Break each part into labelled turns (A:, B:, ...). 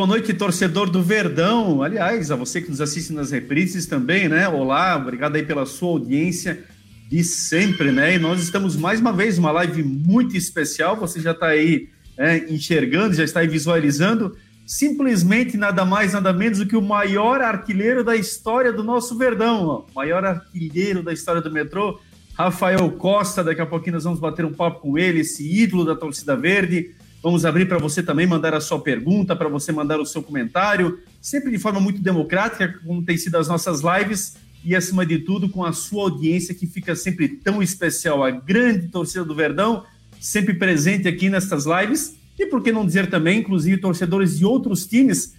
A: Boa noite, torcedor do Verdão. Aliás, a você que nos assiste nas reprises também, né? Olá, obrigado aí pela sua audiência de sempre, né? E nós estamos mais uma vez uma live muito especial. Você já está aí é, enxergando, já está aí visualizando. Simplesmente nada mais, nada menos do que o maior artilheiro da história do nosso Verdão, ó. maior artilheiro da história do metrô, Rafael Costa. Daqui a pouquinho nós vamos bater um papo com ele, esse ídolo da torcida verde Vamos abrir para você também mandar a sua pergunta, para você mandar o seu comentário, sempre de forma muito democrática, como tem sido as nossas lives, e acima de tudo com a sua audiência que fica sempre tão especial, a grande torcida do Verdão, sempre presente aqui nestas lives, e por que não dizer também, inclusive, torcedores de outros times.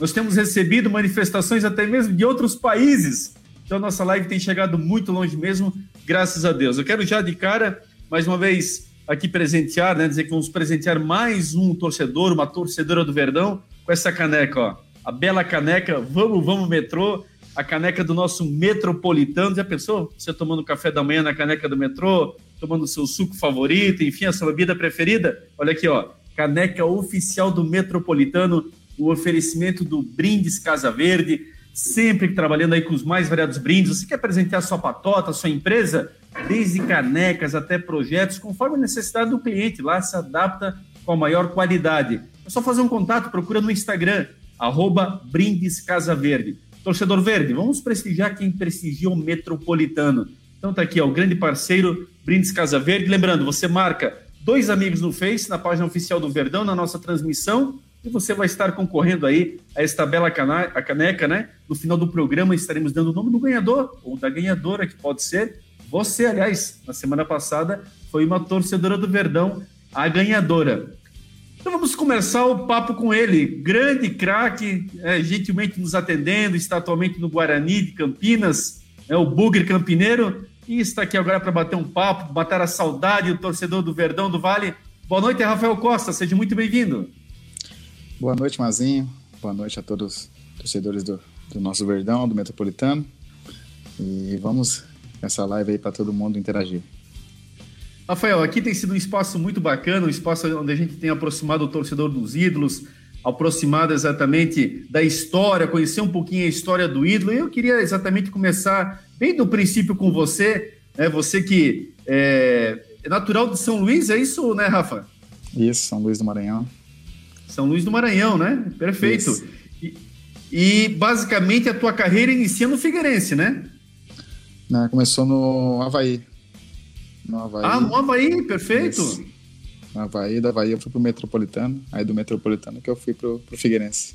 A: Nós temos recebido manifestações até mesmo de outros países. Então, nossa live tem chegado muito longe mesmo, graças a Deus. Eu quero já de cara, mais uma vez, aqui presentear, né? Dizer que vamos presentear mais um torcedor, uma torcedora do Verdão, com essa caneca, ó. A bela caneca, vamos, vamos, metrô, a caneca do nosso metropolitano. Já pensou? Você tomando café da manhã na caneca do metrô, tomando seu suco favorito, enfim, a sua bebida preferida? Olha aqui, ó. Caneca oficial do metropolitano, o oferecimento do Brindes Casa Verde, sempre trabalhando aí com os mais variados brindes. Você quer presentear sua patota, sua empresa? Desde canecas até projetos, conforme a necessidade do cliente. Lá se adapta com a maior qualidade. É só fazer um contato, procura no Instagram, arroba. Torcedor Verde, vamos prestigiar quem prestigia o Metropolitano. Então tá aqui, ó, o grande parceiro Brindes Casa Verde. Lembrando, você marca dois amigos no Face, na página oficial do Verdão, na nossa transmissão, e você vai estar concorrendo aí a esta bela caneca, né? No final do programa estaremos dando o nome do ganhador, ou da ganhadora, que pode ser, você, aliás, na semana passada, foi uma torcedora do Verdão, a ganhadora. Então vamos começar o papo com ele, grande craque, é, gentilmente nos atendendo, está atualmente no Guarani de Campinas, é o Bugre Campineiro, e está aqui agora para bater um papo, matar a saudade do torcedor do Verdão do Vale. Boa noite, Rafael Costa, seja muito bem-vindo.
B: Boa noite, Mazinho. Boa noite a todos os torcedores do, do nosso Verdão, do Metropolitano. E vamos essa live aí para todo mundo interagir.
A: Rafael, aqui tem sido um espaço muito bacana, um espaço onde a gente tem aproximado o torcedor dos ídolos, aproximado exatamente da história, conhecer um pouquinho a história do ídolo. E eu queria exatamente começar bem do princípio com você, né? Você que é, é natural de São Luís, é isso, né, Rafa?
B: Isso, São Luís do Maranhão.
A: São Luís do Maranhão, né? Perfeito. E, e, basicamente a tua carreira inicia no Figueirense, né?
B: Né? Começou no Havaí.
A: No Havaí. Ah, no Havaí, perfeito.
B: Isso. No Havaí, do Havaí eu fui pro Metropolitano, aí do Metropolitano que eu fui pro, pro Figueirense.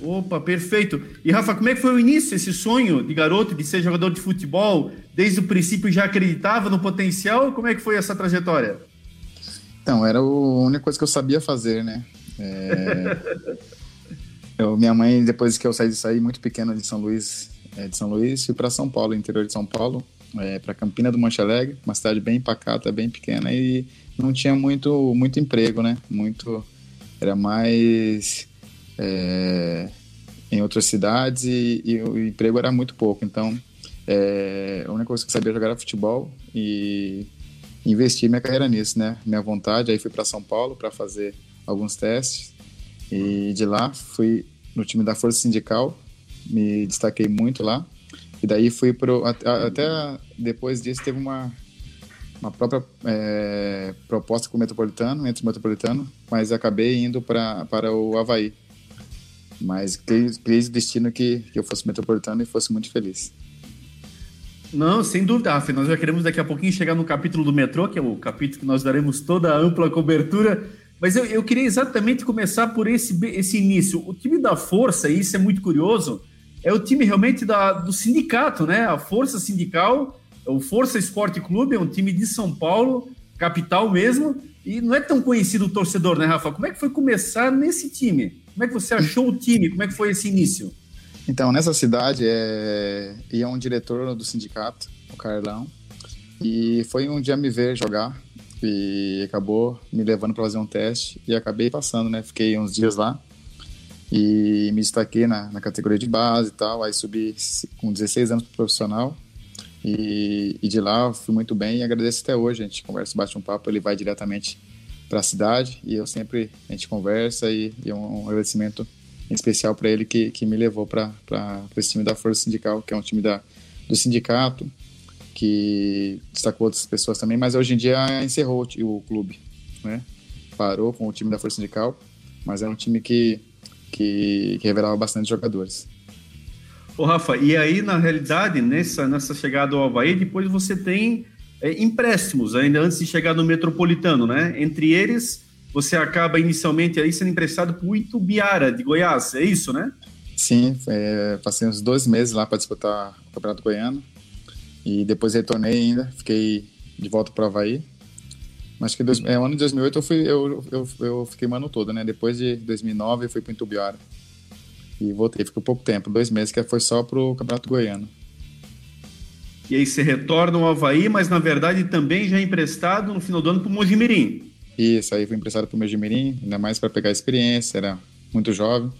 A: Opa, perfeito. E Rafa, como é que foi o início, esse sonho de garoto de ser jogador de futebol? Desde o princípio já acreditava no potencial? Como é que foi essa trajetória?
B: Então, era a única coisa que eu sabia fazer, né? É... eu, minha mãe, depois que eu saí de sair muito pequeno de São Luís, é, de São Luís, fui para São Paulo, interior de São Paulo, é, para Campina do Monte Alegre, uma cidade bem pacata, bem pequena e não tinha muito muito emprego, né? Muito era mais é, em outras cidades e, e, o emprego era muito pouco. Então, é, a única coisa que eu sabia jogar era futebol e investi minha carreira nisso, né? Minha vontade. Aí fui para São Paulo para fazer alguns testes e de lá fui no time da Força Sindical me destaquei muito lá. E daí fui pro. Até depois disso teve uma, uma própria é, proposta com o Metropolitano, entre o Metropolitano, mas acabei indo pra, para o Havaí. Mas criei o destino que, que eu fosse Metropolitano e fosse muito feliz.
A: Não, sem dúvida, Rafa. Nós já queremos daqui a pouquinho chegar no capítulo do metrô, que é o capítulo que nós daremos toda a ampla cobertura. Mas eu, eu queria exatamente começar por esse, esse início. O time da Força, e isso é muito curioso, é o time realmente da, do sindicato, né? A Força Sindical, o Força Esporte Clube, é um time de São Paulo, capital mesmo, e não é tão conhecido o torcedor, né, Rafa? Como é que foi começar nesse time? Como é que você achou o time? Como é que foi esse início?
B: Então, nessa cidade é... ia um diretor do sindicato, o Carlão, e foi um dia me ver jogar e acabou me levando para fazer um teste e acabei passando, né? Fiquei uns dias lá e me destaquei na, na categoria de base e tal. Aí subi com 16 anos pro profissional e, e de lá fui muito bem e agradeço até hoje. A gente conversa, bate um papo, ele vai diretamente para a cidade e eu sempre a gente conversa e, e é um agradecimento em especial para ele que, que me levou para esse time da Força Sindical, que é um time da, do sindicato, que destacou outras pessoas também, mas hoje em dia encerrou o, o clube, né? Parou com o time da Força Sindical, mas é um time que, que, que revelava bastante jogadores.
A: Ô Rafa, e aí na realidade, nessa, nessa chegada ao Havaí, depois você tem é, empréstimos ainda antes de chegar no Metropolitano, né? Entre eles você acaba inicialmente aí sendo emprestado para o Itubiara de Goiás, é isso, né?
B: Sim, é, passei uns dois meses lá para disputar o Campeonato Goiano e depois retornei ainda, fiquei de volta para o Havaí. Mas que dois, é, ano de 2008 eu, fui, eu, eu, eu fiquei o ano todo, né? Depois de 2009 eu fui para o Itubiara e voltei, ficou pouco tempo, dois meses, que foi só para o Campeonato Goiano.
A: E aí você retorna ao Havaí, mas na verdade também já é emprestado no final do ano para o Mojimirim.
B: Isso, aí fui emprestado para o Mojimirim, ainda mais para pegar experiência, era muito jovem.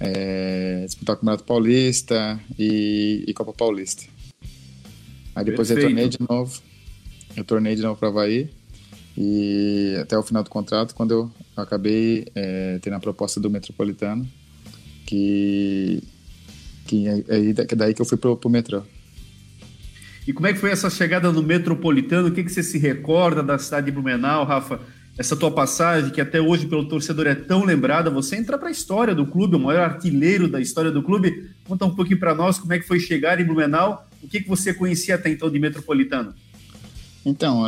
B: É, disputar o Campeonato Paulista e, e, Copa Paulista. Aí depois Perfeito. retornei de novo, retornei de novo para Havaí e até o final do contrato, quando eu acabei é, tendo a proposta do Metropolitano, que, que é, é daí que eu fui pro, pro metrô.
A: E como é que foi essa chegada no Metropolitano? O que, que você se recorda da cidade de Blumenau, Rafa? essa tua passagem, que até hoje pelo torcedor é tão lembrada, você entra para a história do clube, o maior artilheiro da história do clube. Conta um pouquinho para nós como é que foi chegar em Blumenau, o que, que você conhecia até então de Metropolitano?
B: Então,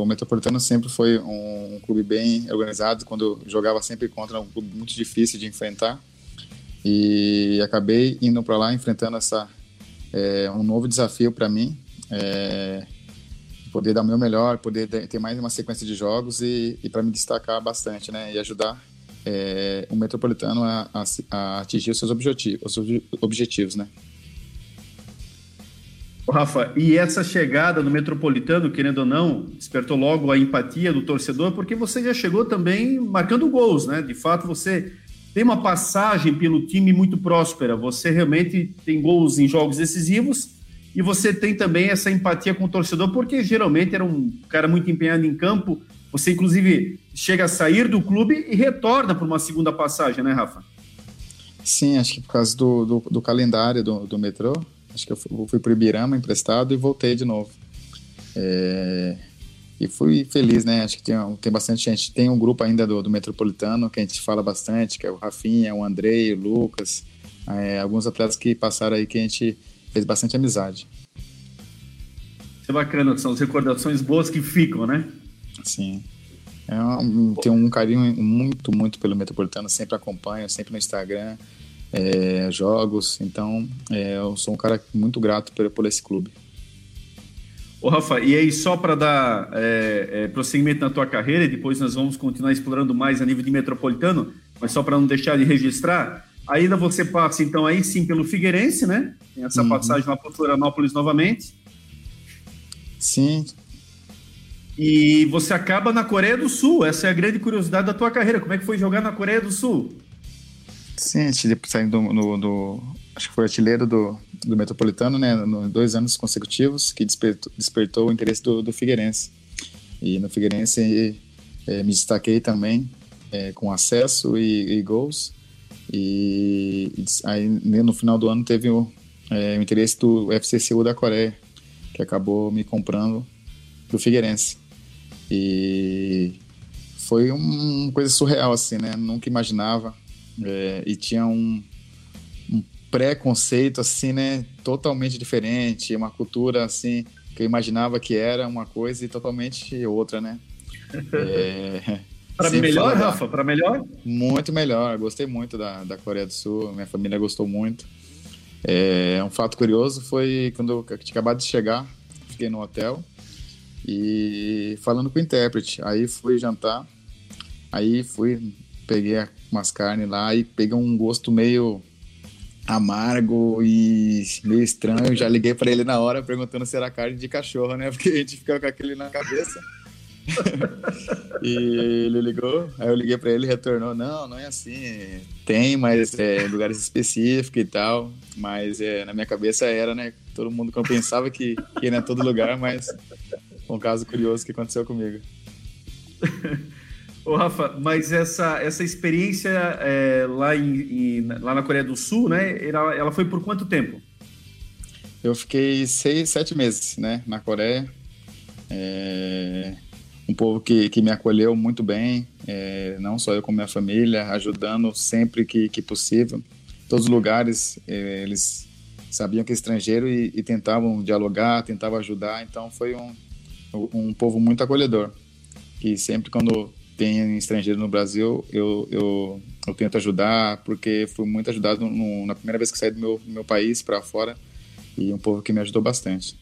B: o Metropolitano sempre foi um clube bem organizado, quando jogava sempre contra um clube muito difícil de enfrentar. E acabei indo para lá enfrentando essa é, um novo desafio para mim. É, poder dar o meu melhor, poder ter mais uma sequência de jogos e, e para me destacar bastante, né? E ajudar é, o Metropolitano a, a, a, atingir os seus objetivos, os objetivos, né?
A: Rafa, e essa chegada no Metropolitano, querendo ou não, despertou logo a empatia do torcedor, porque você já chegou também marcando gols, né? De fato, você tem uma passagem pelo time muito próspera. Você realmente tem gols em jogos decisivos e você tem também essa empatia com o torcedor, porque geralmente era um cara muito empenhado em campo. Você, inclusive, chega a sair do clube e retorna para uma segunda passagem, né, Rafa?
B: Sim, acho que por causa do, do, do calendário do, do metrô. Acho que eu fui, fui para o Ibirama emprestado e voltei de novo. É, e fui feliz, né? Acho que tem, tem bastante gente. Tem um grupo ainda do, do Metropolitano que a gente fala bastante, que é o Rafinha, o Andrei, o Lucas, é, alguns atletas que passaram aí que a gente fez bastante amizade.
A: Isso é bacana, são as recordações boas que ficam, né?
B: Sim. É um, tenho um carinho muito, muito pelo Metropolitano, sempre acompanho, sempre no Instagram, é, jogos, então é, eu sou um cara muito grato por, por esse clube.
A: Ô Rafa, e aí só para dar é, é, prosseguimento na tua carreira, e depois nós vamos continuar explorando mais a nível de metropolitano, mas só para não deixar de registrar, Ainda você passa, então, aí sim pelo Figueirense, né? Tem essa uhum. passagem lá para Florianópolis novamente.
B: Sim.
A: E você acaba na Coreia do Sul. Essa é a grande curiosidade da tua carreira. Como é que foi jogar na Coreia do Sul?
B: Sim, saindo do, do, do, acho que foi artilheiro do, do Metropolitano, né? No, dois anos consecutivos, que despertou, despertou o interesse do, do Figueirense. E no Figueirense é, me destaquei também é, com acesso e, e gols. E, aí né, no final do ano teve o, é, o interesse do FCCU da Coreia, que acabou me comprando do Figueirense. E foi uma coisa surreal, assim, né? Nunca imaginava. É, e tinha um, um preconceito, assim, né? Totalmente diferente, uma cultura, assim, que eu imaginava que era uma coisa e totalmente outra, né?
A: É, para melhor, Rafa? Para melhor?
B: Muito melhor. Gostei muito da, da Coreia do Sul. Minha família gostou muito. É, um fato curioso foi quando eu tinha acabado de chegar, fiquei no hotel e falando com o intérprete. Aí fui jantar, aí fui, peguei umas carnes lá e peguei um gosto meio amargo e meio estranho. Já liguei para ele na hora perguntando se era carne de cachorro, né? Porque a gente fica com aquele na cabeça. e ele ligou, aí eu liguei para ele retornou, não, não é assim, tem, mas é lugares específicos e tal, mas é, na minha cabeça era, né, todo mundo pensava que, que ia em todo lugar, mas um caso curioso que aconteceu comigo.
A: Ô, Rafa, mas essa, essa experiência é, lá, em, em, lá na Coreia do Sul, né? Ela, ela foi por quanto tempo?
B: Eu fiquei seis, sete meses, né, na Coreia. É, um povo que, que me acolheu muito bem, é, não só eu como minha família, ajudando sempre que, que possível. Todos os lugares é, eles sabiam que é estrangeiro e, e, tentavam dialogar, tentavam ajudar. Então foi um, um povo muito acolhedor. Que sempre quando tem estrangeiro no Brasil, eu, eu, eu tento ajudar, porque fui muito ajudado no, na primeira vez que saí do meu, meu país para fora e um povo que me ajudou bastante.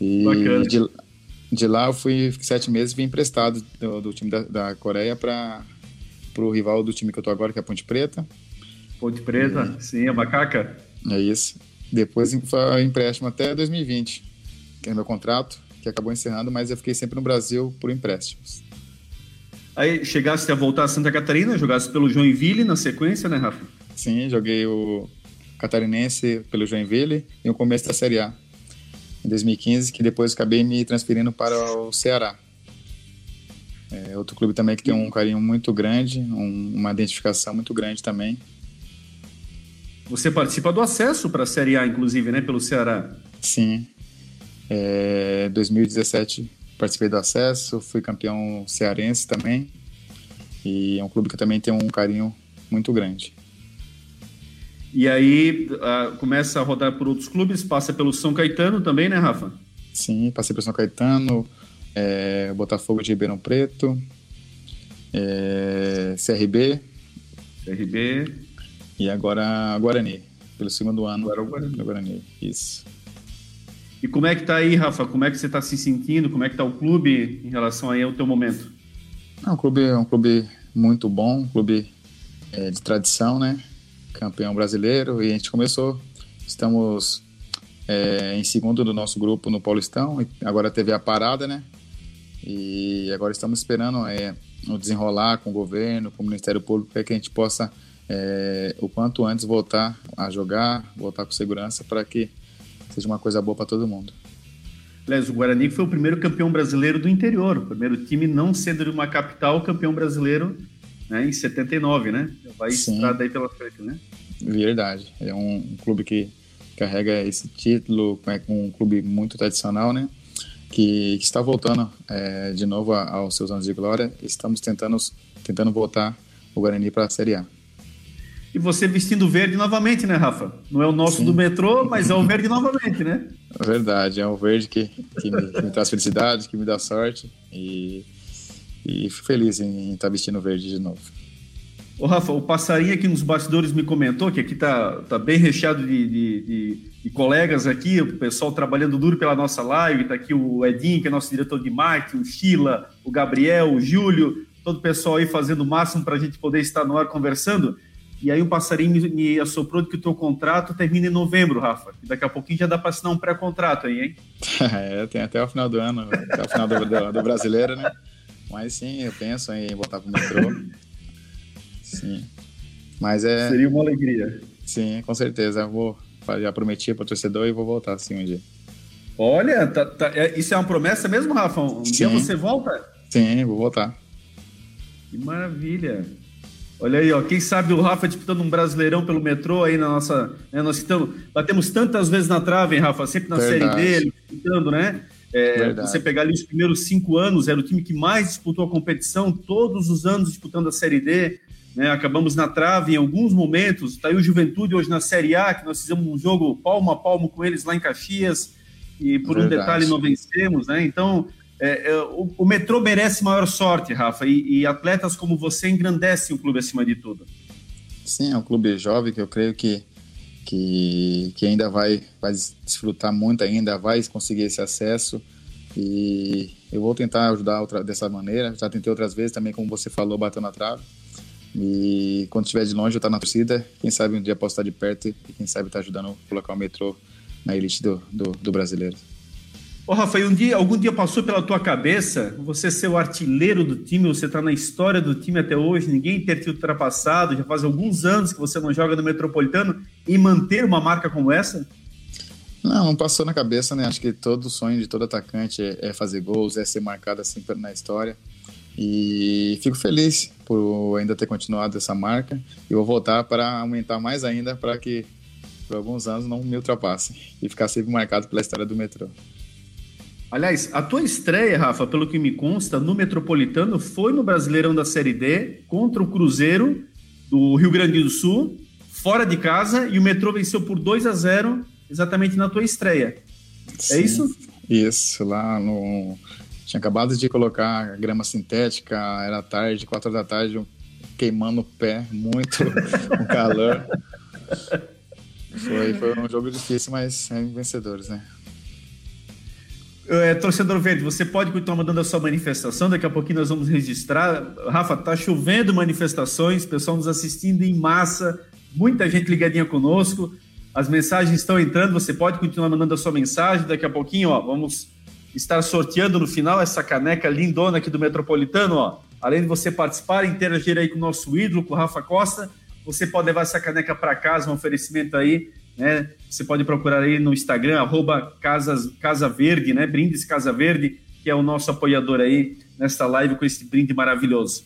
B: E Bacana. De, de lá eu fui sete meses vim emprestado do, do time da, da Coreia para o rival do time que eu tô agora, que é a Ponte Preta.
A: Ponte Preta, e, sim, a Macaca.
B: É isso. Depois foi empréstimo até 2020, que é meu contrato, que acabou encerrando, mas eu fiquei sempre no Brasil por empréstimos.
A: Aí chegasse a voltar a Santa Catarina, jogasse pelo Joinville na sequência, né, Rafa?
B: Sim, joguei o Catarinense pelo Joinville e o começo da Série A em 2015, que depois acabei me transferindo para o Ceará. É outro clube também que tem um carinho muito grande, um, uma identificação muito grande também.
A: Você participa do acesso para a Série A, inclusive, né, pelo Ceará?
B: Sim. É, 2017 participei do acesso, fui campeão cearense também. E é um clube que também tem um carinho muito grande.
A: E aí uh, começa a rodar por outros clubes, passa pelo São Caetano também, né, Rafa?
B: Sim, passei pelo São Caetano, é, Botafogo de Ribeirão Preto, é, CRB.
A: CRB.
B: E agora Guarani, pelo segundo ano.
A: Agora o Guarani.
B: Guarani, isso.
A: E como é que tá aí, Rafa? Como é que você está se sentindo? Como é que tá o clube em relação aí ao teu momento?
B: É um clube, é um clube muito bom, um clube é, de tradição, né? campeão brasileiro, e a gente começou. Estamos é, em segundo do nosso grupo no Paulistão, agora teve a parada, né? E agora estamos esperando é, o desenrolar com o governo, com o Ministério Público, para que a gente possa, é, o quanto antes, voltar a jogar, voltar com segurança, para que seja uma coisa boa para todo mundo.
A: Aliás, o Guarani foi o primeiro campeão brasileiro do interior, o primeiro time não sendo de uma capital campeão brasileiro né, em 79, né? Vai estrada aí pela frente, né?
B: Verdade. É um, um, clube que carrega esse título, é um clube muito tradicional, né? Que, que está voltando é, de novo aos seus anos de glória. Estamos tentando, tentando voltar o Guarani para a Série A.
A: E você vestindo verde novamente, né, Rafa? Não é o nosso Sim. do metrô, mas é o verde novamente, né?
B: Verdade, é o verde que, que, me, que me traz felicidade, que me dá sorte. E e fico feliz em estar vestindo verde de novo.
A: Ô Rafa, o passarinho aqui nos bastidores me comentou que aqui tá, tá bem recheado de, de, de, de colegas aqui, o pessoal trabalhando duro pela nossa live, tá aqui o Edinho, que é nosso diretor de marketing, o Sheila, o Gabriel, o Júlio, todo o pessoal aí fazendo o máximo para a gente poder estar no ar conversando. E aí o passarinho me, me assoprou de que o teu contrato termina em novembro, Rafa. E daqui a pouquinho já dá para assinar um pré-contrato aí, hein?
B: é, tem até o final do ano, até o final do, do, do brasileiro, né? Mas sim, eu penso em voltar pro metrô. sim. Mas é.
A: Seria uma alegria.
B: Sim, com certeza. Eu vou. Já prometi para o torcedor e vou voltar sim um dia.
A: Olha, tá, tá, é, isso é uma promessa mesmo, Rafa? Um sim. dia você volta?
B: Sim, vou voltar.
A: Que maravilha. Olha aí, ó, quem sabe o Rafa disputando um brasileirão pelo metrô aí na nossa. Né, nós estamos, batemos tantas vezes na trave, hein, Rafa? Sempre na Verdade. série dele, disputando, né? É, você pegar ali os primeiros cinco anos, era o time que mais disputou a competição, todos os anos disputando a Série D. Né? Acabamos na trave em alguns momentos. Está aí o Juventude hoje na Série A, que nós fizemos um jogo palmo a palmo com eles lá em Caxias, e por Verdade. um detalhe não vencemos. Né? Então, é, é, o, o, metrô merece maior sorte, Rafa, e, e atletas como você engrandecem o clube acima de tudo.
B: Sim, é um clube jovem que eu creio que que, que ainda vai, vai desfrutar muito ainda, vai conseguir esse acesso e eu vou tentar ajudar outra, dessa maneira, já tentei outras vezes também, como você falou, batendo na trave e quando estiver de longe eu estar tá na torcida, quem sabe um dia posso estar de perto e quem sabe estar tá ajudando a colocar o metrô na elite do, do, do brasileiro.
A: Ô, Rafa, um dia, algum dia passou pela tua cabeça você ser o artilheiro do time, você está na história do time até hoje, ninguém ter te ultrapassado, já faz alguns anos que você não joga no Metropolitano, e manter uma marca como essa?
B: Não, não passou na cabeça, né? Acho que todo sonho de todo atacante é, é fazer gols, é ser marcado assim na história. E fico feliz por ainda ter continuado essa marca e vou voltar para aumentar mais ainda para que por alguns anos não me ultrapassem e ficar sempre marcado pela história do metrô.
A: Aliás, a tua estreia, Rafa, pelo que me consta, no Metropolitano foi no Brasileirão da Série D contra o Cruzeiro do Rio Grande do Sul, fora de casa, e o Metrô venceu por 2 a 0 exatamente na tua estreia. É Sim, é isso?
B: Isso, lá no. Tinha acabado de colocar grama sintética, era tarde, quatro da tarde, queimando o pé, muito, o calor. Foi, foi um jogo difícil, mas é vencedores, né?
A: É, torcedor verde, você pode continuar mandando a sua manifestação, daqui a pouquinho nós vamos registrar. Rafa, tá chovendo manifestações, pessoal nos assistindo em massa, muita gente ligadinha conosco. As mensagens estão entrando, você pode continuar mandando a sua mensagem. Daqui a pouquinho, ó, vamos estar sorteando no final essa caneca lindona aqui do Metropolitano, ó. Além de você participar e interagir aí com o nosso ídolo, com o Rafa Costa, você pode levar essa caneca para casa, um oferecimento aí né? Você pode procurar aí no Instagram, arroba Casas, Casa Verde, né? Brindes Casa Verde, que é o nosso apoiador aí nesta live com esse brinde maravilhoso.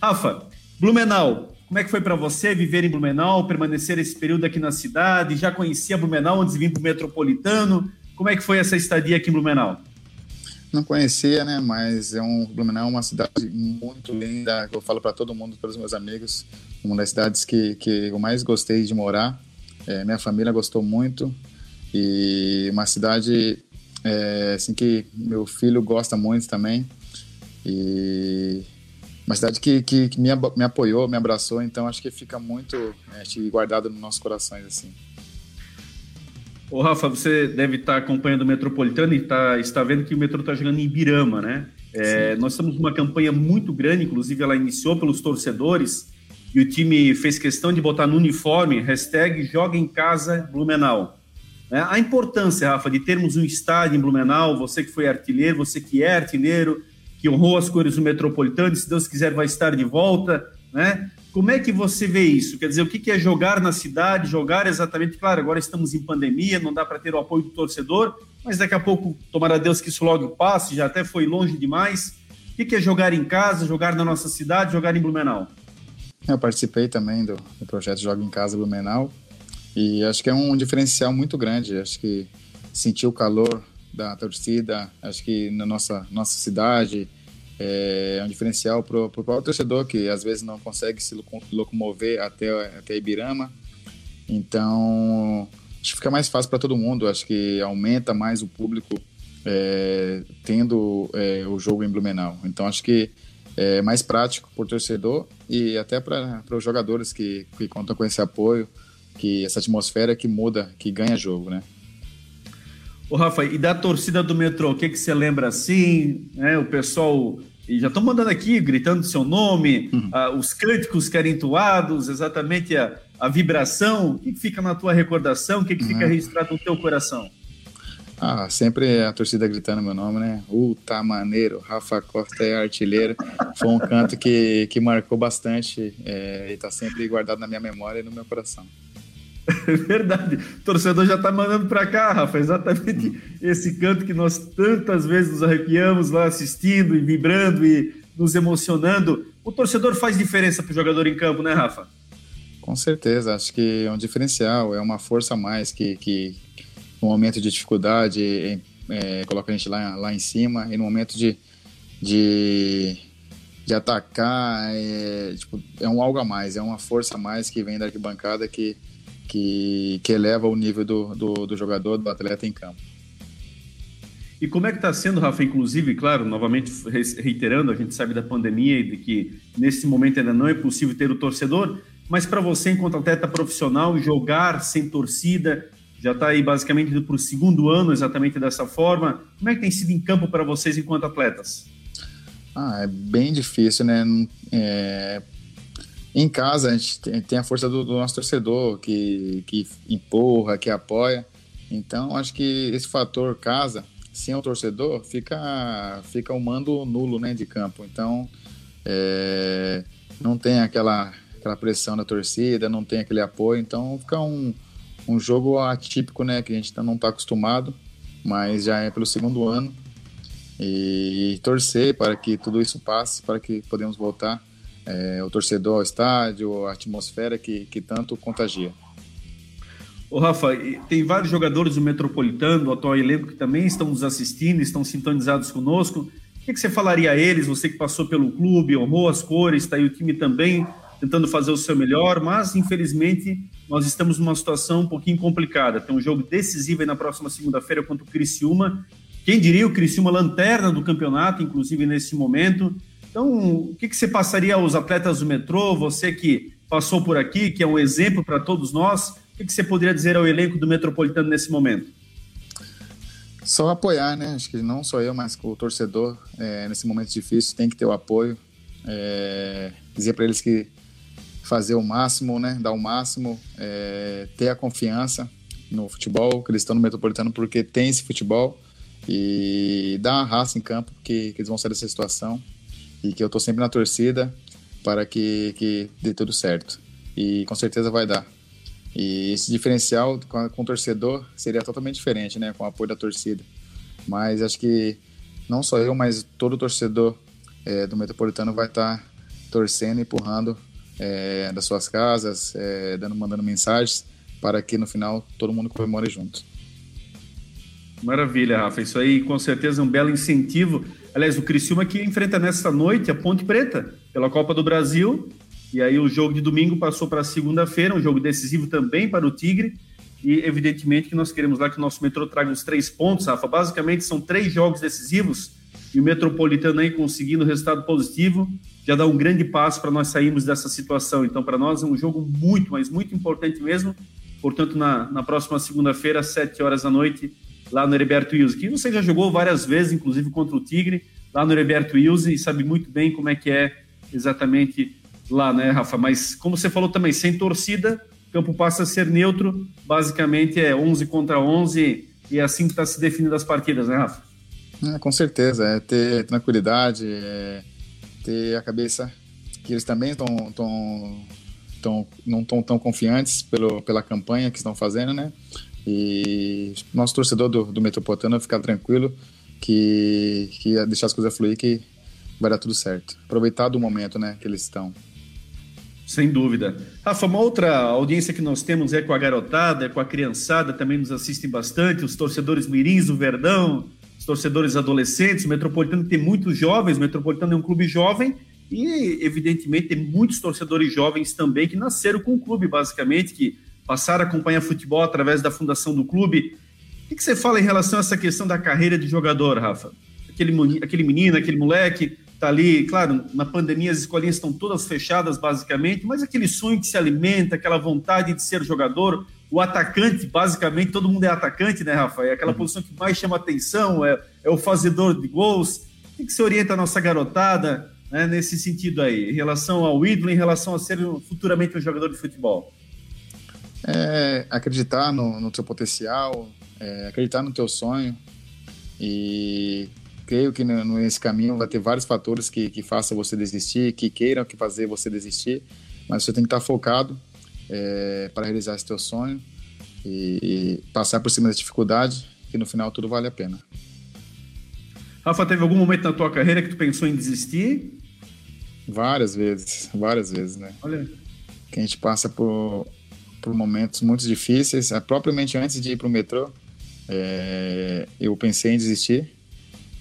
A: Rafa, Blumenau, como é que foi para você viver em Blumenau, permanecer esse período aqui na cidade? Já conhecia Blumenau antes de vir para o Metropolitano? Como é que foi essa estadia aqui em Blumenau?
B: Não conhecia, né? Mas é um Blumenau é uma cidade muito linda. Eu falo para todo mundo, para os meus amigos, uma das cidades que, que eu mais gostei de morar. É, minha família gostou muito. E uma cidade é, assim que meu filho gosta muito também. E uma cidade que, que, que me, me, apoiou, me abraçou, então acho que fica muito é, guardado nos nossos corações assim.
A: Ô Rafa, você deve estar acompanhando o Metropolitano e tá, está vendo que o metrô está jogando em Ibirama, né? É, nós estamos numa campanha muito grande, inclusive ela iniciou pelos torcedores, e o time fez questão de botar no uniforme hashtag Joga em Casa Blumenau. É, a importância, Rafa, de termos um estádio em Blumenau, você que foi artilheiro, você que é artilheiro, que honrou as cores do Metropolitano, se Deus quiser vai estar de volta, né? Como é que você vê isso? Quer dizer, o que é jogar na cidade, jogar exatamente, claro, agora estamos em pandemia, não dá para ter o apoio do torcedor, mas daqui a pouco, tomara Deus que isso logo passe, já até foi longe demais. O que é jogar em casa, jogar na nossa cidade, jogar em Blumenau?
B: Eu participei também do, do projeto Joga em Casa Blumenau e acho que é um diferencial muito grande. Acho que sentir o calor da torcida, acho que na nossa, nossa cidade é um diferencial para o próprio torcedor que às vezes não consegue se locomover até, até Ibirama. Então, acho que fica mais fácil para todo mundo. Acho que aumenta mais o público é, tendo é, o jogo em Blumenau. Então, acho que é mais prático para o torcedor e até para os jogadores que, que contam com esse apoio, que essa atmosfera que muda, que ganha jogo, né?
A: Ô Rafa, e da torcida do metrô, o que, que você lembra assim? Né? O pessoal e já estão mandando aqui, gritando seu nome, uhum. uh, os cânticos que eram entoados, exatamente a, a vibração. O que, que fica na tua recordação? O que, que fica uhum. registrado no teu coração?
B: Ah, sempre a torcida gritando meu nome, né? Uh, tá maneiro, Rafa Costa é artilheiro. Foi um canto que, que marcou bastante é, e tá sempre guardado na minha memória e no meu coração.
A: Verdade. O torcedor já tá mandando para cá, Rafa, exatamente esse canto que nós tantas vezes nos arrepiamos lá assistindo e vibrando e nos emocionando. O torcedor faz diferença pro jogador em campo, né, Rafa?
B: Com certeza, acho que é um diferencial, é uma força a mais que, que, no momento de dificuldade, é, coloca a gente lá, lá em cima, e no momento de, de, de atacar, é, tipo, é um algo a mais, é uma força a mais que vem da arquibancada que, que, que eleva o nível do, do, do jogador, do atleta em campo.
A: E como é que está sendo, Rafa? Inclusive, claro, novamente reiterando, a gente sabe da pandemia e de que nesse momento ainda não é possível ter o torcedor, mas para você, enquanto atleta profissional, jogar sem torcida, já está aí basicamente indo para o segundo ano exatamente dessa forma. Como é que tem sido em campo para vocês enquanto atletas?
B: Ah, é bem difícil, né? É... Em casa a gente tem a força do, do, nosso torcedor que, que empurra, que apoia. Então acho que esse fator casa, sem o torcedor, fica fica um mando nulo, né, de campo. Então é... não tem aquela aquela pressão da torcida, não tem aquele apoio. Então fica um um jogo atípico, né, que a gente não está acostumado, mas já é pelo segundo ano. e, e torcer para que tudo isso passe, para que podemos voltar é, o torcedor ao estádio, a atmosfera que, que tanto contagia.
A: Ô Rafa, tem vários jogadores do Metropolitano, do atual elenco, que também estão nos assistindo, estão sintonizados conosco. O que, que você falaria a eles, você que passou pelo clube, honrou as cores, está aí o time também tentando fazer o seu melhor, mas infelizmente nós estamos numa situação um pouquinho complicada. Tem um jogo decisivo aí na próxima segunda-feira contra o Criciúma. Quem diria o Criciúma lanterna do campeonato, inclusive nesse momento. Então, o que, que você passaria aos atletas do metrô, você que passou por aqui, que é um exemplo para todos nós, o que, que você poderia dizer ao elenco do Metropolitano nesse momento?
B: Só apoiar, né? Acho que não só eu, mas o torcedor, é, nesse momento difícil, tem que ter o apoio. É, dizer para eles que fazer o máximo, né? Dar o máximo, é, ter a confiança no futebol, que eles estão no Metropolitano porque tem esse futebol e dar uma raça em campo que, que eles vão sair dessa situação e que eu estou sempre na torcida para que, que dê tudo certo. E com certeza vai dar. E esse diferencial com, com o torcedor seria totalmente diferente, né? Com o apoio da torcida. Mas acho que não só eu, mas todo torcedor é, do Metropolitano vai estar tá torcendo, empurrando é, das suas casas, é, dando, mandando mensagens para que no final todo mundo comemore junto.
A: Maravilha, Rafa. Isso aí com certeza é um belo incentivo. Aliás, o Criciúma que enfrenta nesta noite a Ponte Preta pela Copa do Brasil. E aí o jogo de domingo passou para segunda-feira, um jogo decisivo também para o Tigre. E evidentemente que nós queremos lá que o nosso metrô traga os três pontos, Rafa. Basicamente são três jogos decisivos e o Metropolitano aí conseguindo resultado positivo já dá um grande passo para nós sairmos dessa situação. Então, para nós é um jogo muito, mas muito importante mesmo. Portanto, na, na próxima segunda-feira, às 7 horas da noite, lá no Heriberto Wilson, que você já jogou várias vezes, inclusive contra o Tigre, lá no Heriberto Wilson, e sabe muito bem como é que é exatamente lá, né, Rafa? Mas, como você falou também, sem torcida, o campo passa a ser neutro, basicamente é 11 contra 11, e é assim que está se definindo as partidas, né, Rafa?
B: É, com certeza, é ter tranquilidade, é ter a cabeça que eles também estão tão, tão, não estão tão confiantes pelo, pela campanha que estão fazendo, né? E nosso torcedor do, do Metropolitano ficar tranquilo que, que deixar as coisas fluir que vai dar tudo certo. Aproveitar do momento, né, que eles estão.
A: Sem dúvida. Rafa, uma outra audiência que nós temos é com a garotada, é com a criançada, também nos assistem bastante, os torcedores mirins do Verdão, os torcedores adolescentes. O Metropolitano tem muitos jovens, o Metropolitano é um clube jovem e, evidentemente, tem muitos torcedores jovens também que nasceram com o clube, basicamente, que passaram a acompanhar futebol através da fundação do clube. O que você fala em relação a essa questão da carreira de jogador, Rafa? Aquele, aquele menino, aquele moleque, tá ali, claro, na pandemia as escolinhas estão todas fechadas, basicamente, mas aquele sonho que se alimenta, aquela vontade de ser jogador, o atacante, basicamente, todo mundo é atacante, né, Rafa? É aquela uhum. posição que mais chama atenção, é, é o fazedor de gols. O que, você orienta a nossa garotada né, nesse sentido aí, em relação ao ídolo, em relação a ser futuramente um jogador de futebol?
B: É, acreditar no, no teu potencial, é, acreditar no teu sonho e creio que nesse caminho vai ter vários fatores que, que façam você desistir, que queiram que fazer você desistir, mas você tem que estar focado é, para realizar esse teu sonho e, e passar por cima da dificuldade, que no final tudo vale a pena.
A: Rafa, teve algum momento na tua carreira que tu pensou em desistir?
B: Várias vezes, várias vezes, né? Olha. Que a gente passa por, por momentos muito difíceis. É, propriamente antes de ir para o metrô, é, eu pensei em desistir.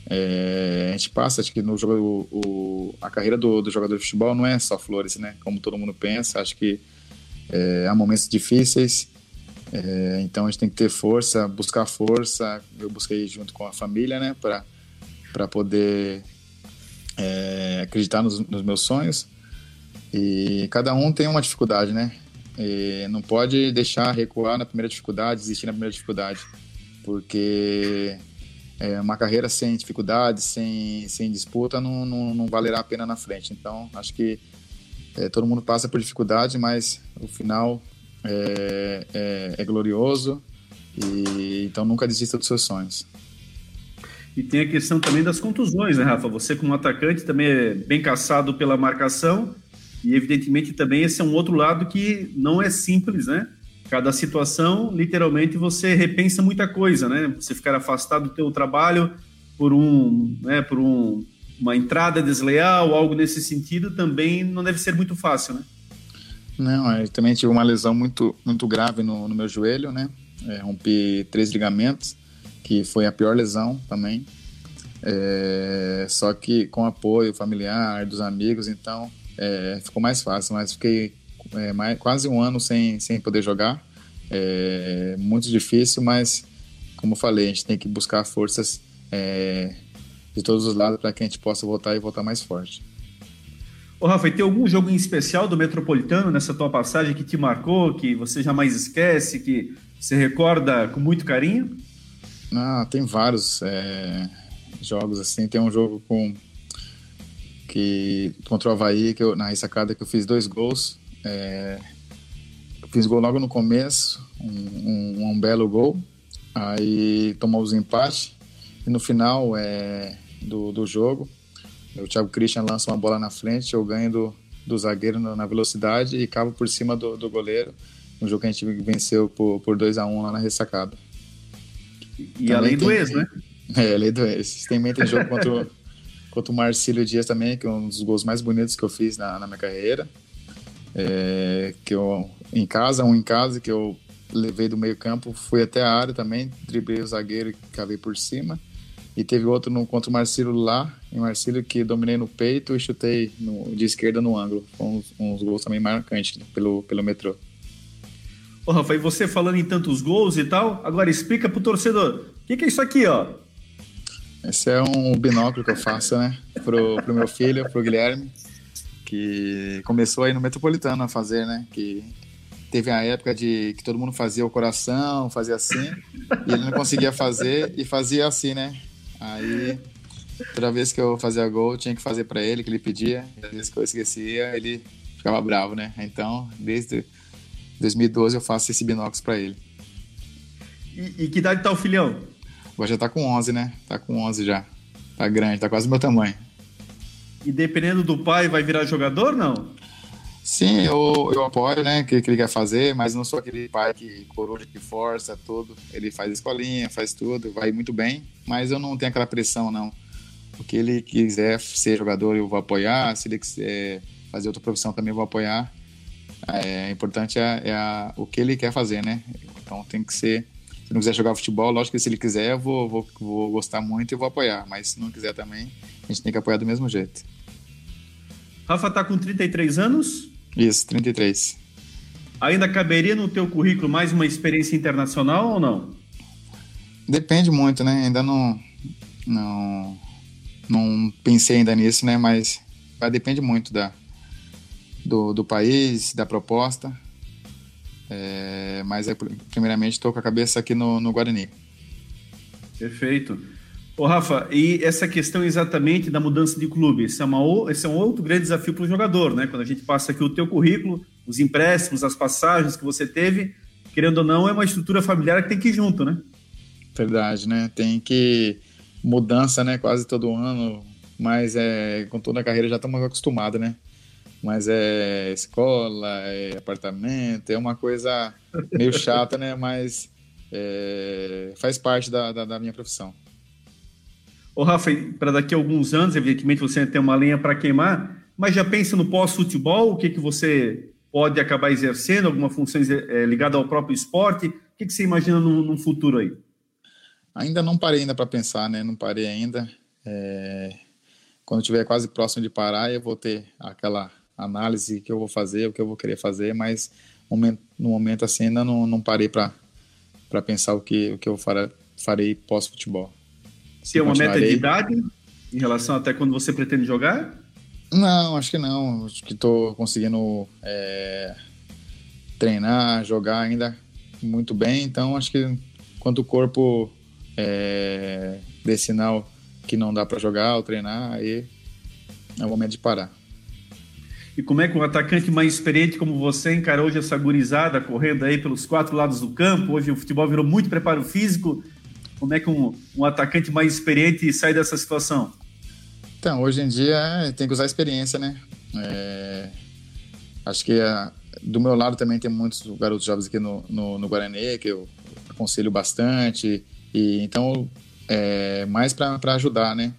B: É, a gente passa, acho que no jogo, o, a carreira do, do, jogador de futebol não é só flores, né? Como todo mundo pensa. Acho que é, há momentos difíceis, é, então a gente tem que ter força, buscar força. Eu busquei junto com a família, né, para poder é, acreditar nos, nos, meus sonhos. E cada um tem uma dificuldade, né? E não pode deixar recuar na primeira dificuldade, desistir na primeira dificuldade, porque é, uma carreira sem dificuldade, sem, sem disputa, não, não, não valerá a pena na frente. Então, acho que é, todo mundo passa por dificuldade, mas o final é, é, é glorioso e então nunca desista dos seus sonhos.
A: E tem a questão também das contusões, né, Rafa? Você, como atacante, também é bem caçado pela marcação, e evidentemente também esse é um outro lado que não é simples, né? Cada situação, literalmente, você repensa muita coisa, né? Você ficar afastado do teu trabalho por um, né, por um, uma entrada desleal, algo nesse sentido, também não deve ser muito fácil, né?
B: Não, eu também tive uma lesão muito, muito grave no, no meu joelho, né? É, rompi três ligamentos, que foi a pior lesão também. É, só que com apoio familiar, dos amigos, então é, ficou mais fácil. Mas fiquei é, mais, quase um ano sem, sem poder jogar. É, muito difícil, mas como eu falei, a gente tem que buscar forças é, de todos os lados para que a gente possa voltar e voltar mais forte.
A: Ô, Rafa, e tem algum jogo em especial do Metropolitano nessa tua passagem que te marcou, que você jamais esquece, que você recorda com muito carinho?
B: Ah, tem vários é, jogos assim. Tem um jogo com que contra o Havaí, que eu, na ressacada que eu fiz dois gols. É, eu fiz gol logo no começo, um, um, um belo gol. Aí tomamos empate e no final é, do, do jogo, o Thiago Christian lança uma bola na frente, eu ganho do, do zagueiro na velocidade e cabo por cima do, do goleiro. Um jogo que a gente venceu por, por 2 a 1 um lá na ressacada.
A: E além do ex, né?
B: É, além do ex. Também tem jogo contra, o, contra o Marcílio Dias também, que é um dos gols mais bonitos que eu fiz na, na minha carreira. É, que eu, em casa, um em casa, que eu levei do meio campo, fui até a área também, driblei o zagueiro e cavei por cima. E teve outro no, contra o Marcílio lá, em Marcílio, que dominei no peito e chutei no, de esquerda no ângulo. Foi uns, uns gols também marcantes pelo, pelo metrô.
A: Ô, Rafa, e você falando em tantos gols e tal, agora explica pro torcedor, o que, que, é isso aqui, ó?
B: Esse é um binóculo que eu faço, né, pro, pro meu filho, pro Guilherme, que começou aí no Metropolitano a fazer, né, que teve a época de que todo mundo fazia o coração, fazia assim, e ele não conseguia fazer e fazia assim, né, Aí, toda vez que eu fazia gol, tinha que fazer para ele, que ele pedia. E às vezes que eu esquecia, ele ficava bravo, né? Então, desde 2012 eu faço esse binóculos para ele.
A: E, e, que idade tá o filhão?
B: Agora já tá com 11, né? Tá com 11 já. Tá grande, tá quase do meu tamanho.
A: E dependendo do pai, vai virar jogador, não?
B: Sim, eu, eu apoio, né, o que, que, ele quer fazer, mas não sou aquele pai que coroa, que força tudo. Ele faz escolinha, faz tudo, vai muito bem, mas eu não tenho aquela pressão, não. O que ele quiser ser jogador, eu vou apoiar. Se ele quiser fazer outra profissão, também vou apoiar. É, importante é, é a, o que ele quer fazer, né? Então tem que ser. Se não quiser jogar futebol, lógico que se ele quiser, eu vou, vou, vou gostar muito e vou apoiar. Mas se não quiser também, a gente tem que apoiar do mesmo jeito.
A: Rafa tá com 33 anos?
B: Isso, 33.
A: Ainda caberia no teu currículo mais uma experiência internacional ou não?
B: Depende muito, né? Ainda não, não, não pensei ainda nisso, né? Mas depende muito da, do, do país, da proposta. É, mas é, primeiramente estou com a cabeça aqui no, no Guarani.
A: Perfeito. Ô, Rafa, e essa questão exatamente da mudança de clube, esse é, uma, esse é um outro grande desafio para o jogador, né? Quando a gente passa aqui o teu currículo, os empréstimos, as passagens que você teve, querendo ou não, é uma estrutura familiar que tem que ir junto, né?
B: Verdade, né? Tem que mudança, né? Quase todo ano, mas é com toda a carreira já estamos acostumados, né? Mas é escola, é apartamento, é uma coisa meio chata, né? Mas é, faz parte da, da, da minha profissão.
A: Ô, Rafa, para daqui a alguns anos, evidentemente você tem uma linha para queimar, mas já pensa no pós-futebol? O que, que você pode acabar exercendo? Alguma função é, ligada ao próprio esporte? O que, que você imagina no, no futuro aí?
B: Ainda não parei ainda para pensar, né? Não parei ainda. É... Quando estiver quase próximo de parar, eu vou ter aquela análise que eu vou fazer, o que eu vou querer fazer, mas no momento assim ainda não, não parei para pensar o que, o que eu farei pós-futebol.
A: Tem uma meta de idade em relação até quando você pretende jogar?
B: Não, acho que não. Acho que estou conseguindo é, treinar, jogar ainda muito bem. Então, acho que quando o corpo é, dê sinal que não dá para jogar ou treinar, aí é o momento de parar.
A: E como é que um atacante mais experiente como você encarou hoje essa gurizada correndo aí pelos quatro lados do campo? Hoje o futebol virou muito preparo físico. Como é que um, um atacante mais experiente sai dessa situação?
B: Então, hoje em dia é, tem que usar a experiência, né? É, acho que a, é, do meu lado também tem muitos garotos jovens aqui no, no, no Guarani que eu aconselho bastante. E então é, mais para ajudar, né?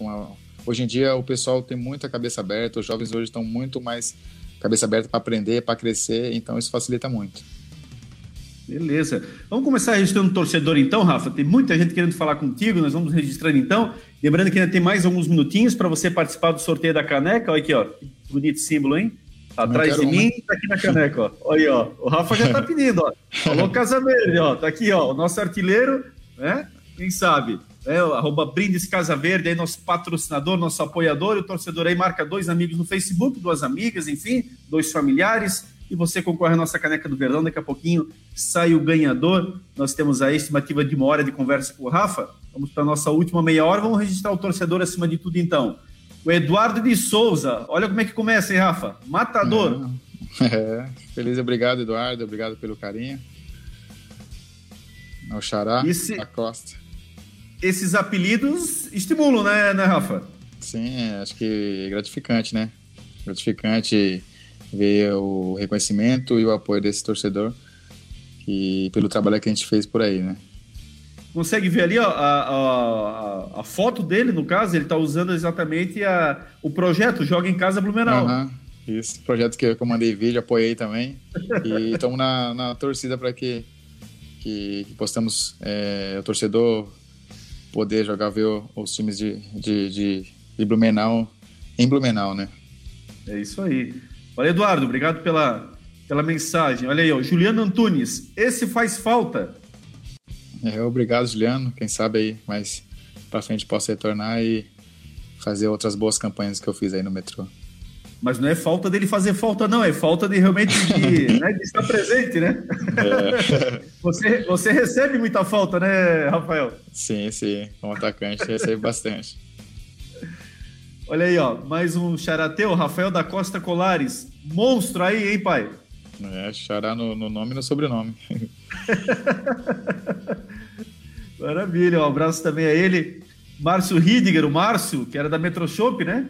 B: Uma, hoje em dia o pessoal tem muita cabeça aberta, os jovens hoje estão muito mais cabeça aberta para aprender, para crescer, então isso facilita muito.
A: Beleza. Vamos começar registrando o torcedor então, Rafa. Tem muita gente querendo falar contigo, nós vamos registrando então. Lembrando que ainda tem mais alguns minutinhos para você participar do sorteio da caneca. Olha aqui, ó. Que bonito símbolo, hein? Tá atrás de mim, tá aqui na caneca, ó. Olha aí, ó. O Rafa já tá pedindo, ó. Falou Casa Verde, ó. Tá aqui, ó. O nosso artilheiro, né? Quem sabe? É, arroba Brindes Casa Verde, aí nosso patrocinador, nosso apoiador, e o torcedor aí marca dois amigos no Facebook, duas amigas, enfim, dois familiares e você concorre à nossa caneca do Verdão. Daqui a pouquinho sai o ganhador. Nós temos a estimativa de uma hora de conversa com o Rafa. Vamos para a nossa última meia hora. Vamos registrar o torcedor acima de tudo, então. O Eduardo de Souza. Olha como é que começa, hein, Rafa? Matador.
B: É, feliz, obrigado, Eduardo. Obrigado pelo carinho. O Xará, Esse, a Costa.
A: Esses apelidos estimulam, né, né, Rafa?
B: Sim, acho que é gratificante, né? Gratificante ver o reconhecimento e o apoio desse torcedor e pelo trabalho que a gente fez por aí, né?
A: Consegue ver ali ó, a, a, a, foto dele, no caso, ele está usando exatamente a, o projeto Joga em Casa Blumenau.
B: Uhum. Isso, projeto que eu mandei vídeo, apoiei também. e estamos na, na torcida para que, que, que possamos, é, o torcedor poder jogar, ver os times de, de, de, de Blumenau em Blumenau, né?
A: É isso aí. Olha, Eduardo, obrigado pela, pela mensagem. Olha aí, ó, Juliano Antunes, esse faz falta.
B: É, obrigado, Juliano. Quem sabe aí mais para frente possa retornar e fazer outras boas campanhas que eu fiz aí no metrô.
A: Mas não é falta dele fazer falta, não, é falta de realmente de, né, de estar presente, né? É. Você, você recebe muita falta, né, Rafael?
B: Sim, sim. Como atacante, recebe bastante.
A: Olha aí, ó, mais um charateu, Rafael da Costa Colares. Monstro aí, hein, pai?
B: É, xará no, no nome e no sobrenome.
A: Maravilha, um abraço também a ele. Márcio Ridiger, o Márcio, que era da Metroshop, né?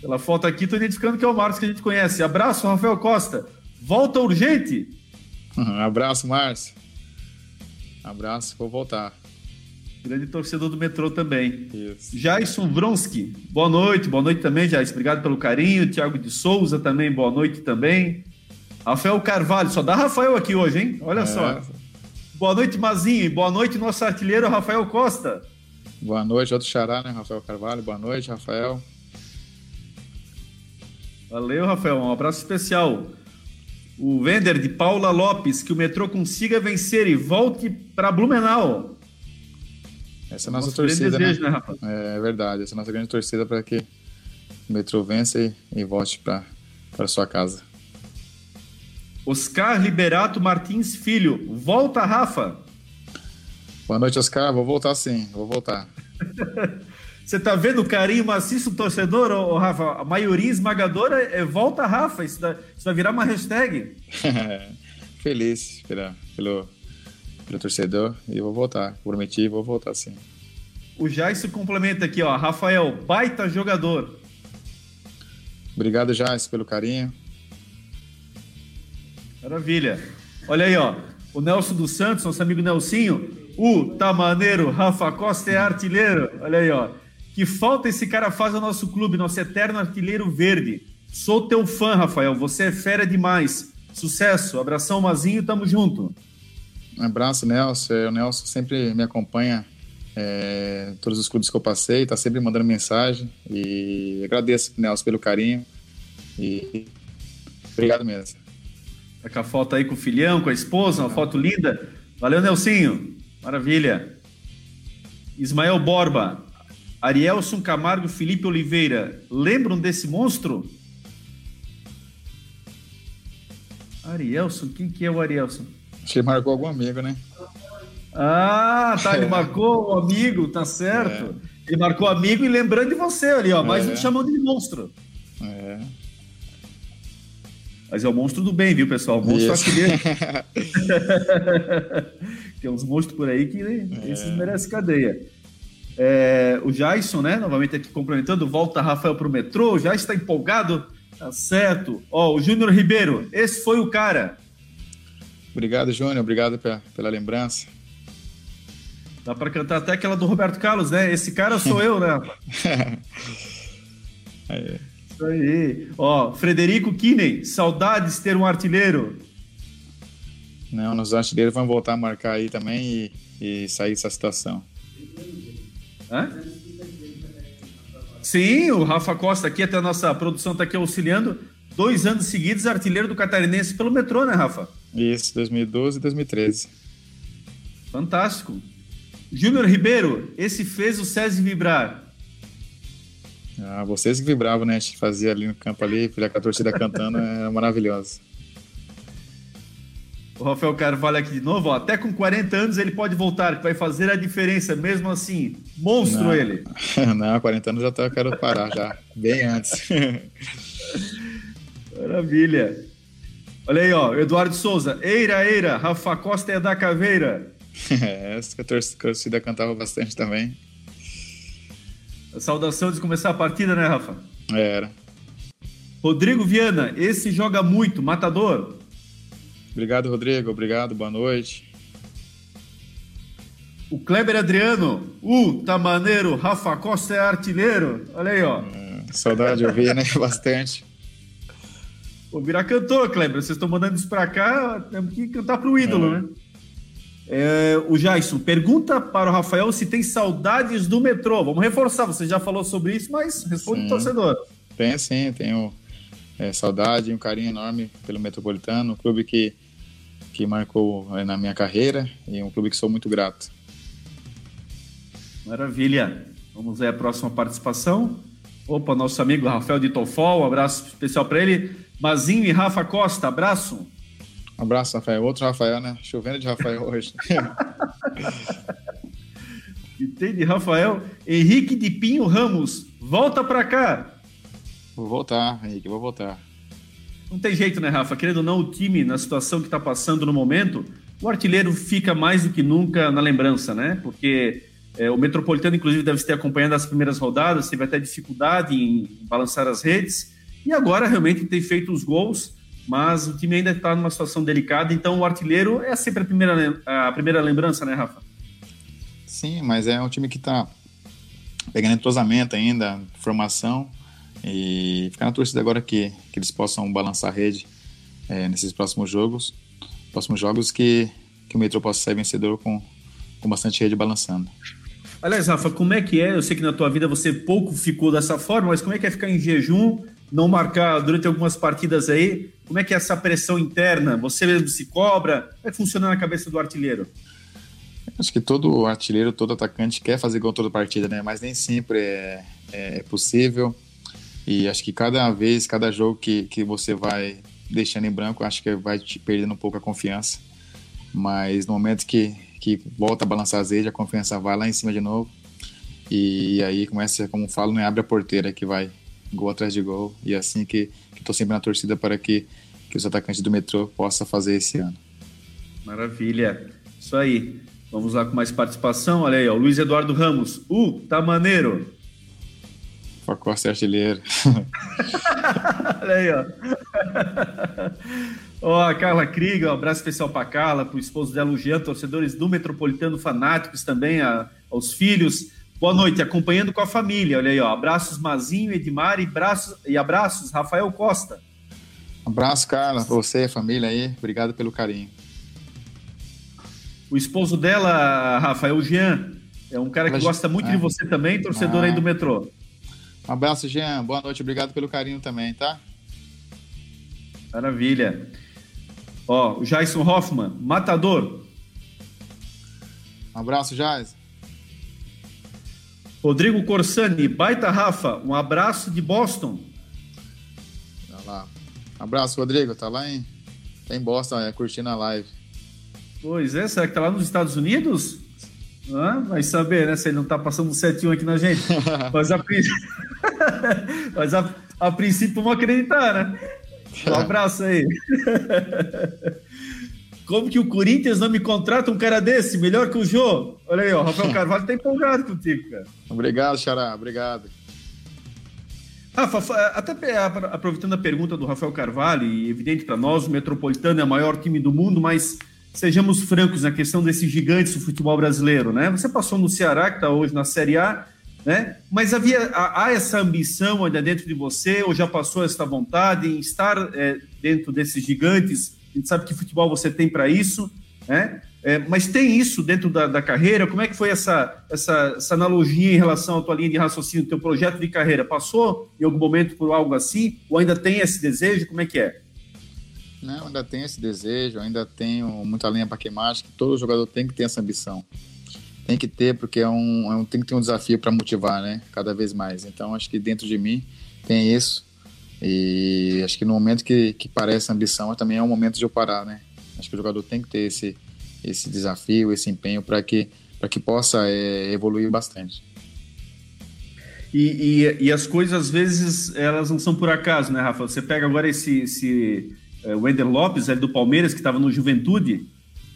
A: Pela foto aqui, tô identificando que é o Márcio que a gente conhece. Abraço, Rafael Costa. Volta urgente.
B: Um abraço, Márcio. Abraço, vou voltar.
A: Grande torcedor do metrô também. Isso. Jason Vronsky, boa noite, boa noite também, Jason. Obrigado pelo carinho. Tiago de Souza também, boa noite também. Rafael Carvalho, só dá Rafael aqui hoje, hein? Olha é. só. Boa noite, Mazinho. Boa noite, nosso artilheiro Rafael Costa.
B: Boa noite, outro xará, né? Rafael Carvalho. Boa noite, Rafael.
A: Valeu, Rafael. Um abraço especial. O Vender de Paula Lopes, que o metrô consiga vencer e volte para Blumenau.
B: Essa é a nossa Nosso torcida, né? desejo, né? né é verdade, essa é a nossa grande torcida para que o metrô vença e, e volte para sua casa.
A: Oscar Liberato Martins Filho, volta, Rafa.
B: Boa noite, Oscar. Vou voltar sim, vou voltar.
A: Você tá vendo o carinho maciço do torcedor, ô, Rafa? A maioria esmagadora é volta, Rafa. Isso, isso vai virar uma hashtag.
B: Feliz pela, pelo, pelo torcedor e vou voltar. Prometi, vou voltar sim.
A: O Jais complementa aqui, ó. Rafael, baita jogador.
B: Obrigado, Jais, pelo carinho.
A: Maravilha. Olha aí, ó. O Nelson dos Santos, nosso amigo Nelsinho. O tá maneiro, Rafa Costa é artilheiro. Olha aí, ó. Que falta esse cara faz ao nosso clube, nosso eterno artilheiro verde. Sou teu fã, Rafael. Você é fera demais. Sucesso. Abração, Mazinho. Tamo junto.
B: Um abraço, Nelson. O Nelson sempre me acompanha é, todos os clubes que eu passei, tá sempre mandando mensagem e agradeço, Nelson, pelo carinho e obrigado mesmo.
A: Tá com a foto aí com o filhão, com a esposa, uma foto linda. Valeu, Nelsinho. Maravilha. Ismael Borba, Arielson Camargo, Felipe Oliveira, lembram desse monstro? Arielson, quem que é o Arielson?
B: Que marcou algum amigo, né?
A: Ah, tá, ele marcou o amigo, tá certo. É. Ele marcou amigo e lembrando de você ali, ó, mais é. um chamando de monstro. É. Mas é o monstro do bem, viu, pessoal? O monstro aqui dele. Tem uns monstros por aí que é. esses merecem cadeia. É, o Jason, né? Novamente aqui complementando, volta Rafael pro metrô, já está empolgado, tá certo. Ó, o Júnior Ribeiro, esse foi o cara.
B: Obrigado, Júnior. Obrigado pela, pela lembrança.
A: Dá para cantar até aquela do Roberto Carlos, né? Esse cara sou eu, né? é. Isso aí. Ó, Frederico Kinney, saudades ter um artilheiro.
B: Não, nos artilheiros vão voltar a marcar aí também e, e sair dessa situação.
A: Hã? Sim, o Rafa Costa aqui, até a nossa produção está aqui auxiliando. Dois anos seguidos, artilheiro do Catarinense pelo metrô, né, Rafa?
B: Isso, 2012 e 2013.
A: Fantástico. Júnior Ribeiro, esse fez o SESI vibrar.
B: Ah, vocês que vibravam, né? A gente fazia ali no campo ali, com a torcida cantando, é maravilhoso.
A: O Rafael Carvalho aqui de novo, ó, até com 40 anos ele pode voltar, que vai fazer a diferença, mesmo assim. Monstro
B: não,
A: ele.
B: Não, 40 anos já tá, eu quero parar já, bem antes.
A: Maravilha. Olha aí, ó, Eduardo Souza, Eira, Eira, Rafa Costa é da Caveira.
B: É, essa que a torcida cantava bastante também.
A: A saudação de começar a partida, né, Rafa?
B: Era.
A: Rodrigo Viana, esse joga muito, matador.
B: Obrigado, Rodrigo. Obrigado, boa noite.
A: O Kleber Adriano, uh, tá maneiro, Rafa Costa é artilheiro. Olha aí, ó. É,
B: saudade de ouvir, né? Bastante.
A: Vou virar cantor, Kleber. Vocês estão mandando isso pra cá, temos que cantar pro ídolo, é. né? É, o Jason pergunta para o Rafael se tem saudades do metrô. Vamos reforçar, você já falou sobre isso, mas responde o torcedor.
B: Tem sim, tenho é, saudade e um carinho enorme pelo Metropolitano, um clube que, que marcou é, na minha carreira e um clube que sou muito grato.
A: Maravilha. Vamos ver a próxima participação. Opa, nosso amigo Rafael de Tofol, um abraço especial para ele. Mazinho e Rafa Costa, abraço.
B: Um abraço, Rafael. Outro Rafael, né? Chovendo de Rafael hoje.
A: e tem de Rafael. Henrique de Pinho Ramos, volta para cá.
B: Vou voltar, Henrique, vou voltar.
A: Não tem jeito, né, Rafa? Querendo ou não, o time, na situação que está passando no momento, o artilheiro fica mais do que nunca na lembrança, né? Porque é, o Metropolitano, inclusive, deve ter acompanhado as primeiras rodadas, teve até dificuldade em, em balançar as redes, e agora realmente tem feito os gols, mas o time ainda está numa situação delicada, então o artilheiro é sempre a primeira, a primeira lembrança, né, Rafa?
B: Sim, mas é um time que está pegando entrosamento ainda, formação, e ficar na torcida agora que, que eles possam balançar a rede é, nesses próximos jogos. Próximos jogos que, que o Metro possa sair vencedor com, com bastante rede balançando.
A: Aliás, Rafa, como é que é? Eu sei que na tua vida você pouco ficou dessa forma, mas como é que é ficar em jejum, não marcar durante algumas partidas aí? Como é que é essa pressão interna? Você mesmo se cobra? Como é que funciona na cabeça do artilheiro?
B: Acho que todo artilheiro, todo atacante quer fazer gol toda partida, né? Mas nem sempre é, é possível. E acho que cada vez, cada jogo que, que você vai deixando em branco, acho que vai te perdendo um pouco a confiança. Mas no momento que, que volta a balançar as redes, a confiança vai lá em cima de novo. E aí começa, como falo, né, abre a porteira que vai gol atrás de gol. E é assim que estou sempre na torcida para que, que os atacantes do metrô possam fazer esse ano.
A: Maravilha. Isso aí. Vamos lá com mais participação. Olha aí, ó, Luiz Eduardo Ramos. Uh, tá maneiro.
B: Pacote artilheiro.
A: Olha aí, ó. ó, a Carla Krieger, um abraço especial para Carla, para o esposo dela, o Jean, torcedores do Metropolitano fanáticos também, a, aos filhos. Boa noite, acompanhando com a família. Olha aí, ó. Abraços Mazinho, Edmar e, braços, e abraços Rafael Costa.
B: abraço, Carla, você e a família aí. Obrigado pelo carinho.
A: O esposo dela, Rafael Jean, é um cara que Ela... gosta muito é. de você também, torcedor ah. aí do metrô.
B: Um abraço, Jean. Boa noite. Obrigado pelo carinho também, tá?
A: Maravilha. Ó, o Jason Hoffman, matador.
B: Um abraço, Jais.
A: Rodrigo Corsani, baita Rafa, um abraço de Boston.
B: Tá lá. Um abraço, Rodrigo. Tá lá em, tá em Boston, é, curtindo a live.
A: Pois é, será que tá lá nos Estados Unidos? Ah, vai saber, né? Se ele não tá passando um 7-1 aqui na gente. Mas a, Mas a, a princípio vamos acreditar, né? Um abraço aí. Como que o Corinthians não me contrata um cara desse? Melhor que o Jô? Olha aí, ó, Rafael Carvalho tá empolgado contigo, cara.
B: Obrigado, Xará, obrigado.
A: Rafa, até aproveitando a pergunta do Rafael Carvalho, e evidente para nós, o Metropolitano é o maior time do mundo, mas sejamos francos na questão desses gigantes do futebol brasileiro, né? Você passou no Ceará, que está hoje na Série A, né? Mas havia há essa ambição ainda dentro de você, ou já passou essa vontade em estar é, dentro desses gigantes? A gente sabe que futebol você tem para isso, né? É, mas tem isso dentro da, da, carreira? Como é que foi essa, essa, essa, analogia em relação à tua linha de raciocínio, teu projeto de carreira? Passou em algum momento por algo assim? Ou ainda tem esse desejo? Como é que é?
B: Não, ainda tenho esse desejo, ainda tenho muita linha para queimar. Acho que todo jogador tem que ter essa ambição. Tem que ter, porque é um, é um tem que ter um desafio para motivar, né? Cada vez mais. Então, acho que dentro de mim tem isso. E acho que no momento que, que parece ambição, também é um momento de eu parar, né? Acho que o jogador tem que ter esse, esse desafio, esse empenho para que, que possa é, evoluir bastante.
A: E, e, e, as coisas, às vezes, elas não são por acaso, né, Rafa? Você pega agora esse, esse é, Wender Lopes, ele do Palmeiras, que estava no Juventude.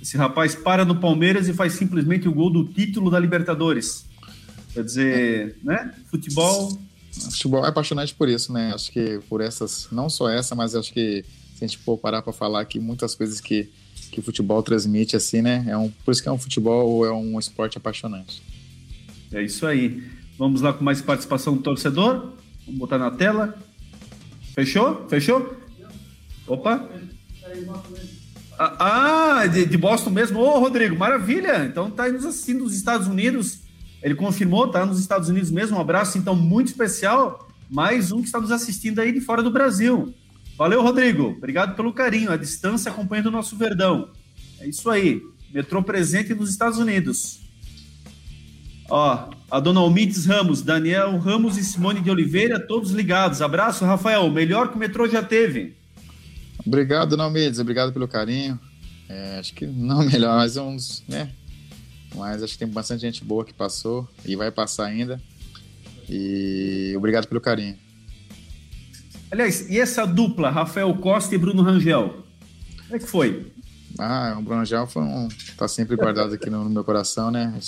A: Esse rapaz para no Palmeiras e faz simplesmente o gol do título da Libertadores. Quer dizer, né? Futebol.
B: Futebol é apaixonante por isso, né? Acho que por essas, não só essa, mas acho que se a gente for parar para falar aqui, muitas coisas que, que o futebol transmite, assim, né? É um, por isso que é um futebol, é um esporte apaixonante.
A: É isso aí. Vamos lá com mais participação do torcedor. Vamos botar na tela. Fechou? Fechou? Opa! Ah, ah, de, de Boston mesmo. Ô, Rodrigo, maravilha! Então tá nos assistindo dos Estados Unidos. Ele confirmou, tá nos Estados Unidos mesmo. Um abraço, então, muito especial. Mais um que está nos assistindo aí de fora do Brasil. Valeu, Rodrigo. Obrigado pelo carinho. A distância acompanhando o nosso Verdão. É isso aí. Metrô presente nos Estados Unidos. Ó, a dona Almides Ramos, Daniel Ramos e Simone de Oliveira, todos ligados. Abraço, Rafael. Melhor que o metrô já teve.
B: Obrigado, Nalmides. Obrigado pelo carinho. É, acho que não melhor, mas uns, né? Mas acho que tem bastante gente boa que passou e vai passar ainda. E obrigado pelo carinho.
A: Aliás, e essa dupla, Rafael Costa e Bruno Rangel? Como é que foi?
B: Ah, o Bruno Rangel foi um, tá sempre guardado aqui no, no meu coração, né?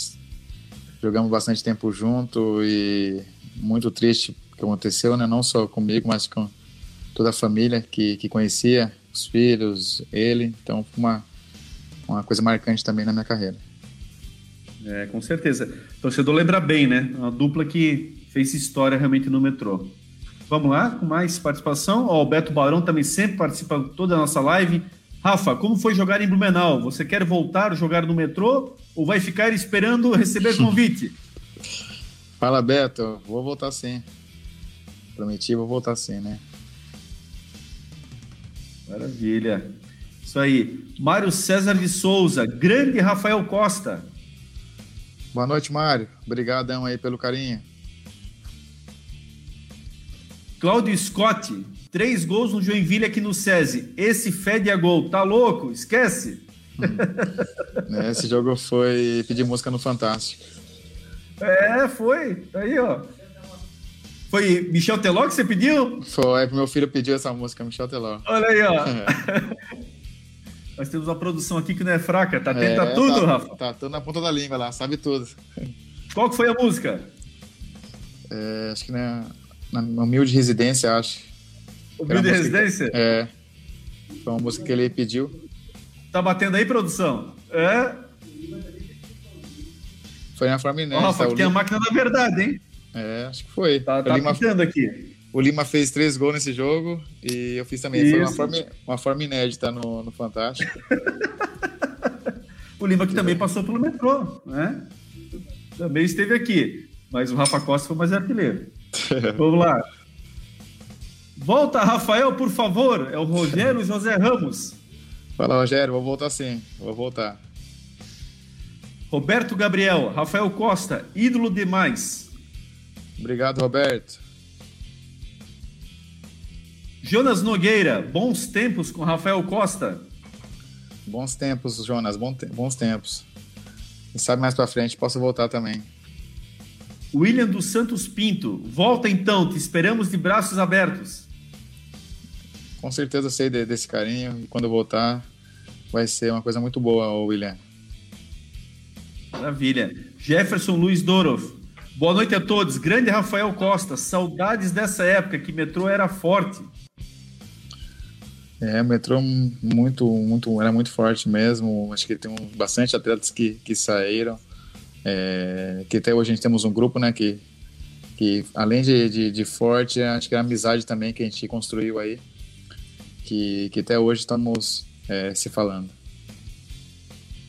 B: Jogamos bastante tempo junto e muito triste o que aconteceu, né? Não só comigo, mas com toda a família que, que conhecia, os filhos, ele. Então foi uma, uma coisa marcante também na minha carreira.
A: É, com certeza. O torcedor lembra bem, né? Uma dupla que fez história realmente no metrô. Vamos lá, com mais participação. Ó, o Beto Barão também sempre participa toda a nossa live. Rafa, como foi jogar em Blumenau? Você quer voltar a jogar no metrô ou vai ficar esperando receber convite?
B: Fala, Beto. Vou voltar sim. Prometi, vou voltar sim, né?
A: Maravilha. Isso aí. Mário César de Souza, grande Rafael Costa.
B: Boa noite, Mário. Obrigadão aí pelo carinho.
A: Cláudio Scott, três gols no Joinville aqui no SESI. Esse fede a gol, tá louco? Esquece.
B: Hum. Esse jogo foi pedir música no Fantástico.
A: É, foi. Aí, ó. Foi Michel Teló que você pediu?
B: Foi, meu filho pediu essa música, Michel Teló.
A: Olha aí, ó. Nós temos uma produção aqui que não é fraca, tá atento é, tudo,
B: tá,
A: Rafa?
B: Tá tudo na ponta da língua lá, sabe tudo.
A: Qual que foi a música?
B: É, acho que na, na Humilde Residência, acho.
A: Humilde Residência?
B: É. Foi uma música que ele pediu.
A: Tá batendo aí, produção? É?
B: Foi na.
A: Ó, Rafa, tá, que tem a máquina da verdade, hein?
B: É, acho que foi.
A: Tá, tá Lima, aqui.
B: O Lima fez três gols nesse jogo e eu fiz também. Isso. Foi uma forma, uma forma inédita no, no Fantástico.
A: o Lima que também passou pelo metrô, né? Também esteve aqui. Mas o Rafa Costa foi mais artilheiro. Vamos lá. Volta, Rafael, por favor. É o Rogério José Ramos.
B: Fala, Rogério. Vou voltar sim. Vou voltar.
A: Roberto Gabriel, Rafael Costa, ídolo demais.
B: Obrigado, Roberto.
A: Jonas Nogueira, bons tempos com Rafael Costa.
B: Bons tempos, Jonas, bons tempos. Quem sabe mais para frente posso voltar também.
A: William dos Santos Pinto, volta então, te esperamos de braços abertos.
B: Com certeza sei de, desse carinho e quando voltar vai ser uma coisa muito boa, William.
A: Maravilha. Jefferson Luiz Dorof, Boa noite a todos. Grande Rafael Costa, saudades dessa época que metrô era forte.
B: É, o metrô muito, muito, era muito forte mesmo. Acho que tem um, bastante atletas que, que saíram. É, que até hoje a gente temos um grupo, né, que, que além de, de, de, forte, acho que é a amizade também que a gente construiu aí, que, que até hoje estamos é, se falando.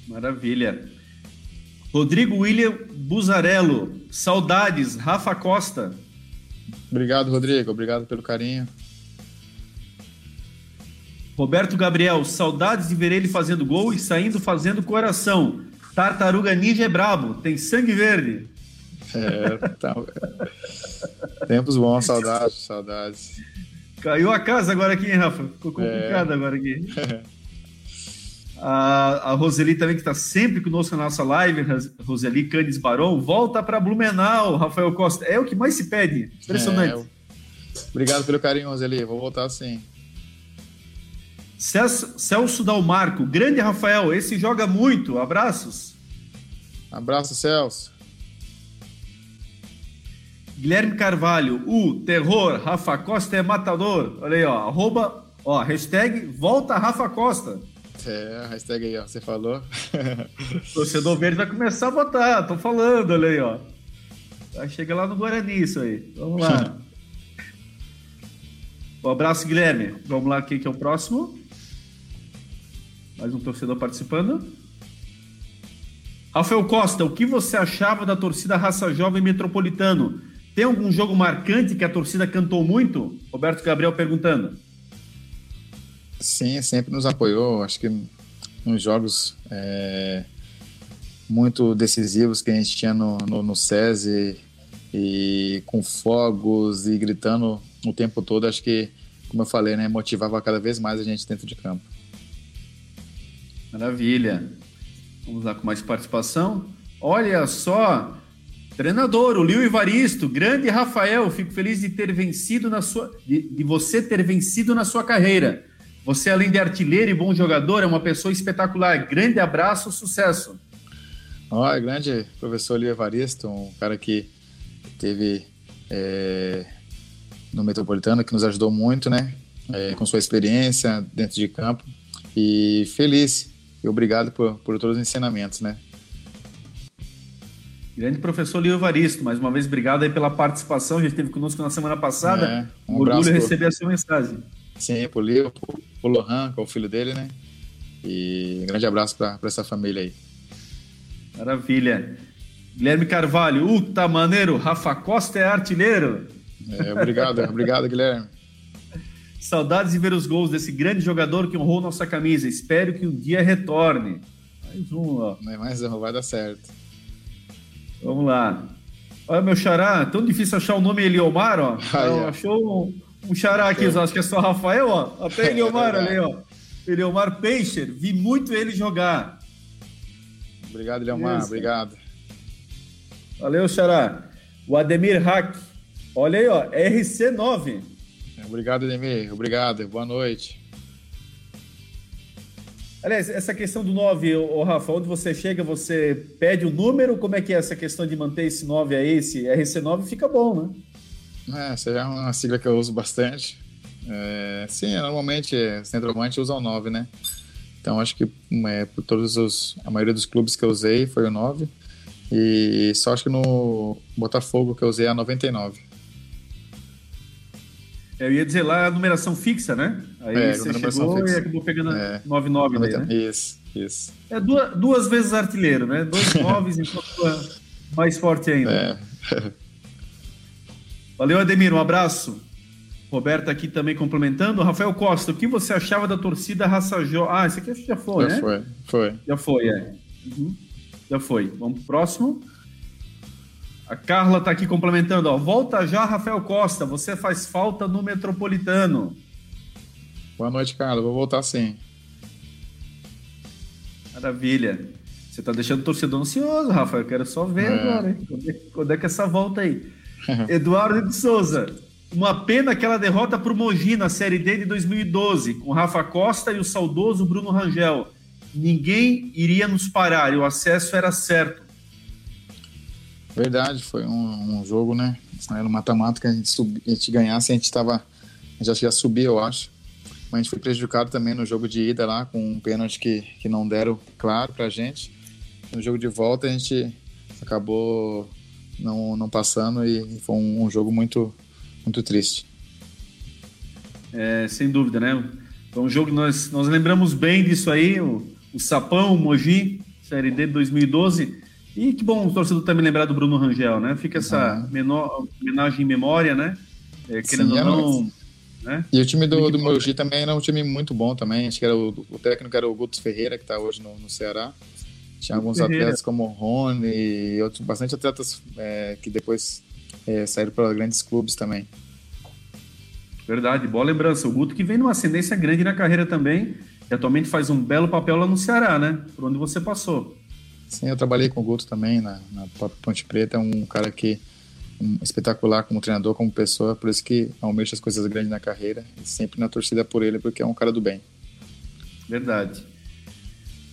A: Maravilha. Rodrigo William Buzarello, saudades, Rafa Costa.
B: Obrigado, Rodrigo, obrigado pelo carinho.
A: Roberto Gabriel, saudades de ver ele fazendo gol e saindo fazendo coração. Tartaruga Ninja é brabo, tem sangue verde.
B: É, tá... tempos bons, saudades, saudades.
A: Caiu a casa agora aqui, hein, Rafa? Ficou complicado é... agora aqui. A, a Roseli também, que está sempre conosco na nossa live, Roseli Canes Barão, volta para Blumenau, Rafael Costa. É o que mais se pede. Impressionante. É, eu...
B: Obrigado pelo carinho, Roseli. Vou voltar sim.
A: Celso, Dalmarco, grande Rafael, esse joga muito. Abraços.
B: Abraço, Celso.
A: Guilherme Carvalho, o terror, Rafa Costa é matador. Olha aí, ó, arroba, ó, hashtag volta Rafa Costa.
B: É, hashtag aí, ó, você falou.
A: Torcedor verde vai começar a votar, tô falando, olha aí, ó. Chega lá no Guarani isso aí. Vamos lá. um abraço, Guilherme. Vamos lá, quem que é o próximo? Mais um torcedor participando. Rafael Costa, o que você achava da torcida Raça Jovem Metropolitano? Tem algum jogo marcante que a torcida cantou muito? Roberto Gabriel perguntando.
B: Sim, sempre nos apoiou. Acho que nos jogos é, muito decisivos que a gente tinha no, no, no SESI e com fogos e gritando o tempo todo, acho que, como eu falei, né, motivava cada vez mais a gente dentro de campo.
A: Maravilha. Vamos lá com mais participação. Olha só, treinador, o Lio Ivaristo, grande Rafael, fico feliz de ter vencido na sua, de, de você ter vencido na sua carreira. Você, além de artilheiro e bom jogador, é uma pessoa espetacular. Grande abraço, sucesso.
B: Olha, grande professor Lio Evaristo, um cara que teve é, no Metropolitano, que nos ajudou muito, né? É, com sua experiência dentro de campo. E feliz e obrigado por, por todos os ensinamentos, né?
A: Grande professor Lio Evaristo, mais uma vez obrigado aí pela participação, já esteve conosco na semana passada. É, um orgulho receber a sua mensagem.
B: Sim, pro Leo, pro, pro Lohan, que é o filho dele, né? E um grande abraço para essa família aí.
A: Maravilha. Guilherme Carvalho, tá maneiro, Rafa Costa é artilheiro.
B: É, obrigado, obrigado, Guilherme.
A: Saudades de ver os gols desse grande jogador que honrou nossa camisa. Espero que um dia retorne. Mais um, ó.
B: Não é mais um, vai dar certo.
A: Vamos lá. Olha, meu xará, tão difícil achar o nome Eliomar, ó. Ah, é. Achou um xará aqui, acho que é só Rafael, ó. Até Eliomar é ali, ó. Eliomar Peixer, vi muito ele jogar.
B: Obrigado, Eliomar, Isso. obrigado.
A: Valeu, xará. O Ademir Hack, olha aí, ó, RC9.
B: Obrigado, Ademir, obrigado, boa noite.
A: Aliás, essa questão do 9, ô, Rafa, onde você chega, você pede o número? Como é que é essa questão de manter esse 9 aí? Esse RC9 fica bom, né?
B: É, essa é uma sigla que eu uso bastante. É, sim, normalmente centroavante usa o 9, né? Então acho que é, por todos os. A maioria dos clubes que eu usei foi o 9. E só acho que no Botafogo que eu usei é a 99.
A: Eu ia dizer lá a numeração fixa, né? Aí é, você chegou fixa. e acabou pegando é, 99 daí, né?
B: Isso, isso.
A: É duas, duas vezes artilheiro, né? Dois noves, então mais forte ainda. É. Valeu, Ademir, um abraço. Roberto aqui também complementando. Rafael Costa, o que você achava da torcida Raça Jo? Ah, esse aqui já foi, já
B: né? Já foi, foi.
A: Já foi, é. Uhum. Já foi. Vamos pro próximo. A Carla tá aqui complementando, ó. Volta já, Rafael Costa. Você faz falta no Metropolitano.
B: Boa noite, Carla. Vou voltar sim.
A: Maravilha. Você tá deixando o torcedor ansioso, Rafael. Eu quero só ver é. agora, hein? Quando é, quando é que essa volta aí? Eduardo de Souza. Uma pena aquela derrota para o Mogi na Série D de 2012, com Rafa Costa e o saudoso Bruno Rangel. Ninguém iria nos parar e o acesso era certo.
B: Verdade, foi um, um jogo, né? Era uma mata que a gente, a gente ganhasse, a gente estava. A gente já eu acho. mas a gente foi prejudicado também no jogo de ida lá, com um pênalti que, que não deram claro pra gente. No jogo de volta a gente acabou não, não passando e foi um, um jogo muito, muito triste.
A: É, sem dúvida, né? Foi um jogo que nós, nós lembramos bem disso aí, o, o Sapão, o Mogi, Série D de 2012. E que bom o torcedor também lembrar do Bruno Rangel, né? Fica essa uhum. menor, homenagem em memória, né? É, querendo Sim, ou não. Né?
B: E o time do, do Mogi também era um time muito bom também. Acho que era o, o técnico era o Guto Ferreira, que está hoje no, no Ceará. Tinha alguns Ferreira. atletas como o Rony e outros, bastante atletas é, que depois é, saíram para grandes clubes também.
A: Verdade, boa lembrança. O Guto que vem numa ascendência grande na carreira também e atualmente faz um belo papel lá no Ceará, né? Por onde você passou.
B: Sim, eu trabalhei com o Guto também na, na Ponte Preta, é um cara que um espetacular como treinador, como pessoa, por isso que almeja as coisas grandes na carreira sempre na torcida por ele, porque é um cara do bem.
A: Verdade.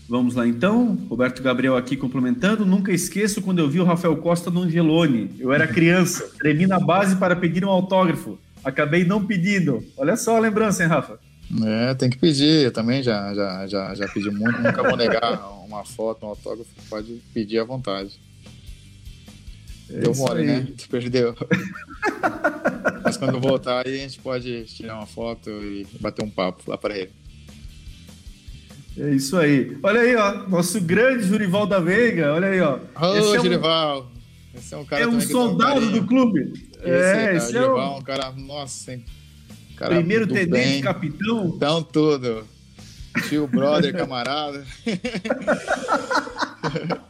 A: Vamos lá então, Roberto Gabriel aqui complementando. Nunca esqueço quando eu vi o Rafael Costa no Angelone. Eu era criança, tremi na base para pedir um autógrafo. Acabei não pedindo. Olha só a lembrança, hein, Rafa?
B: É, tem que pedir. Eu também já, já, já, já pedi muito. Nunca vou negar uma foto, um autógrafo. Pode pedir à vontade. É Deu mole, aí. né? Tu perdeu. Mas quando voltar aí, a gente pode tirar uma foto e bater um papo lá para ele.
A: É isso aí. Olha aí, ó. Nosso grande Jurival da Veiga. Olha aí, ó.
B: Ô, esse é um, Jurival. Esse é um cara
A: É um soldado do clube.
B: Esse é, esse é um... um cara, nossa?
A: Cara Primeiro tenente, bem. capitão.
B: Então, tudo. Tio, brother, camarada.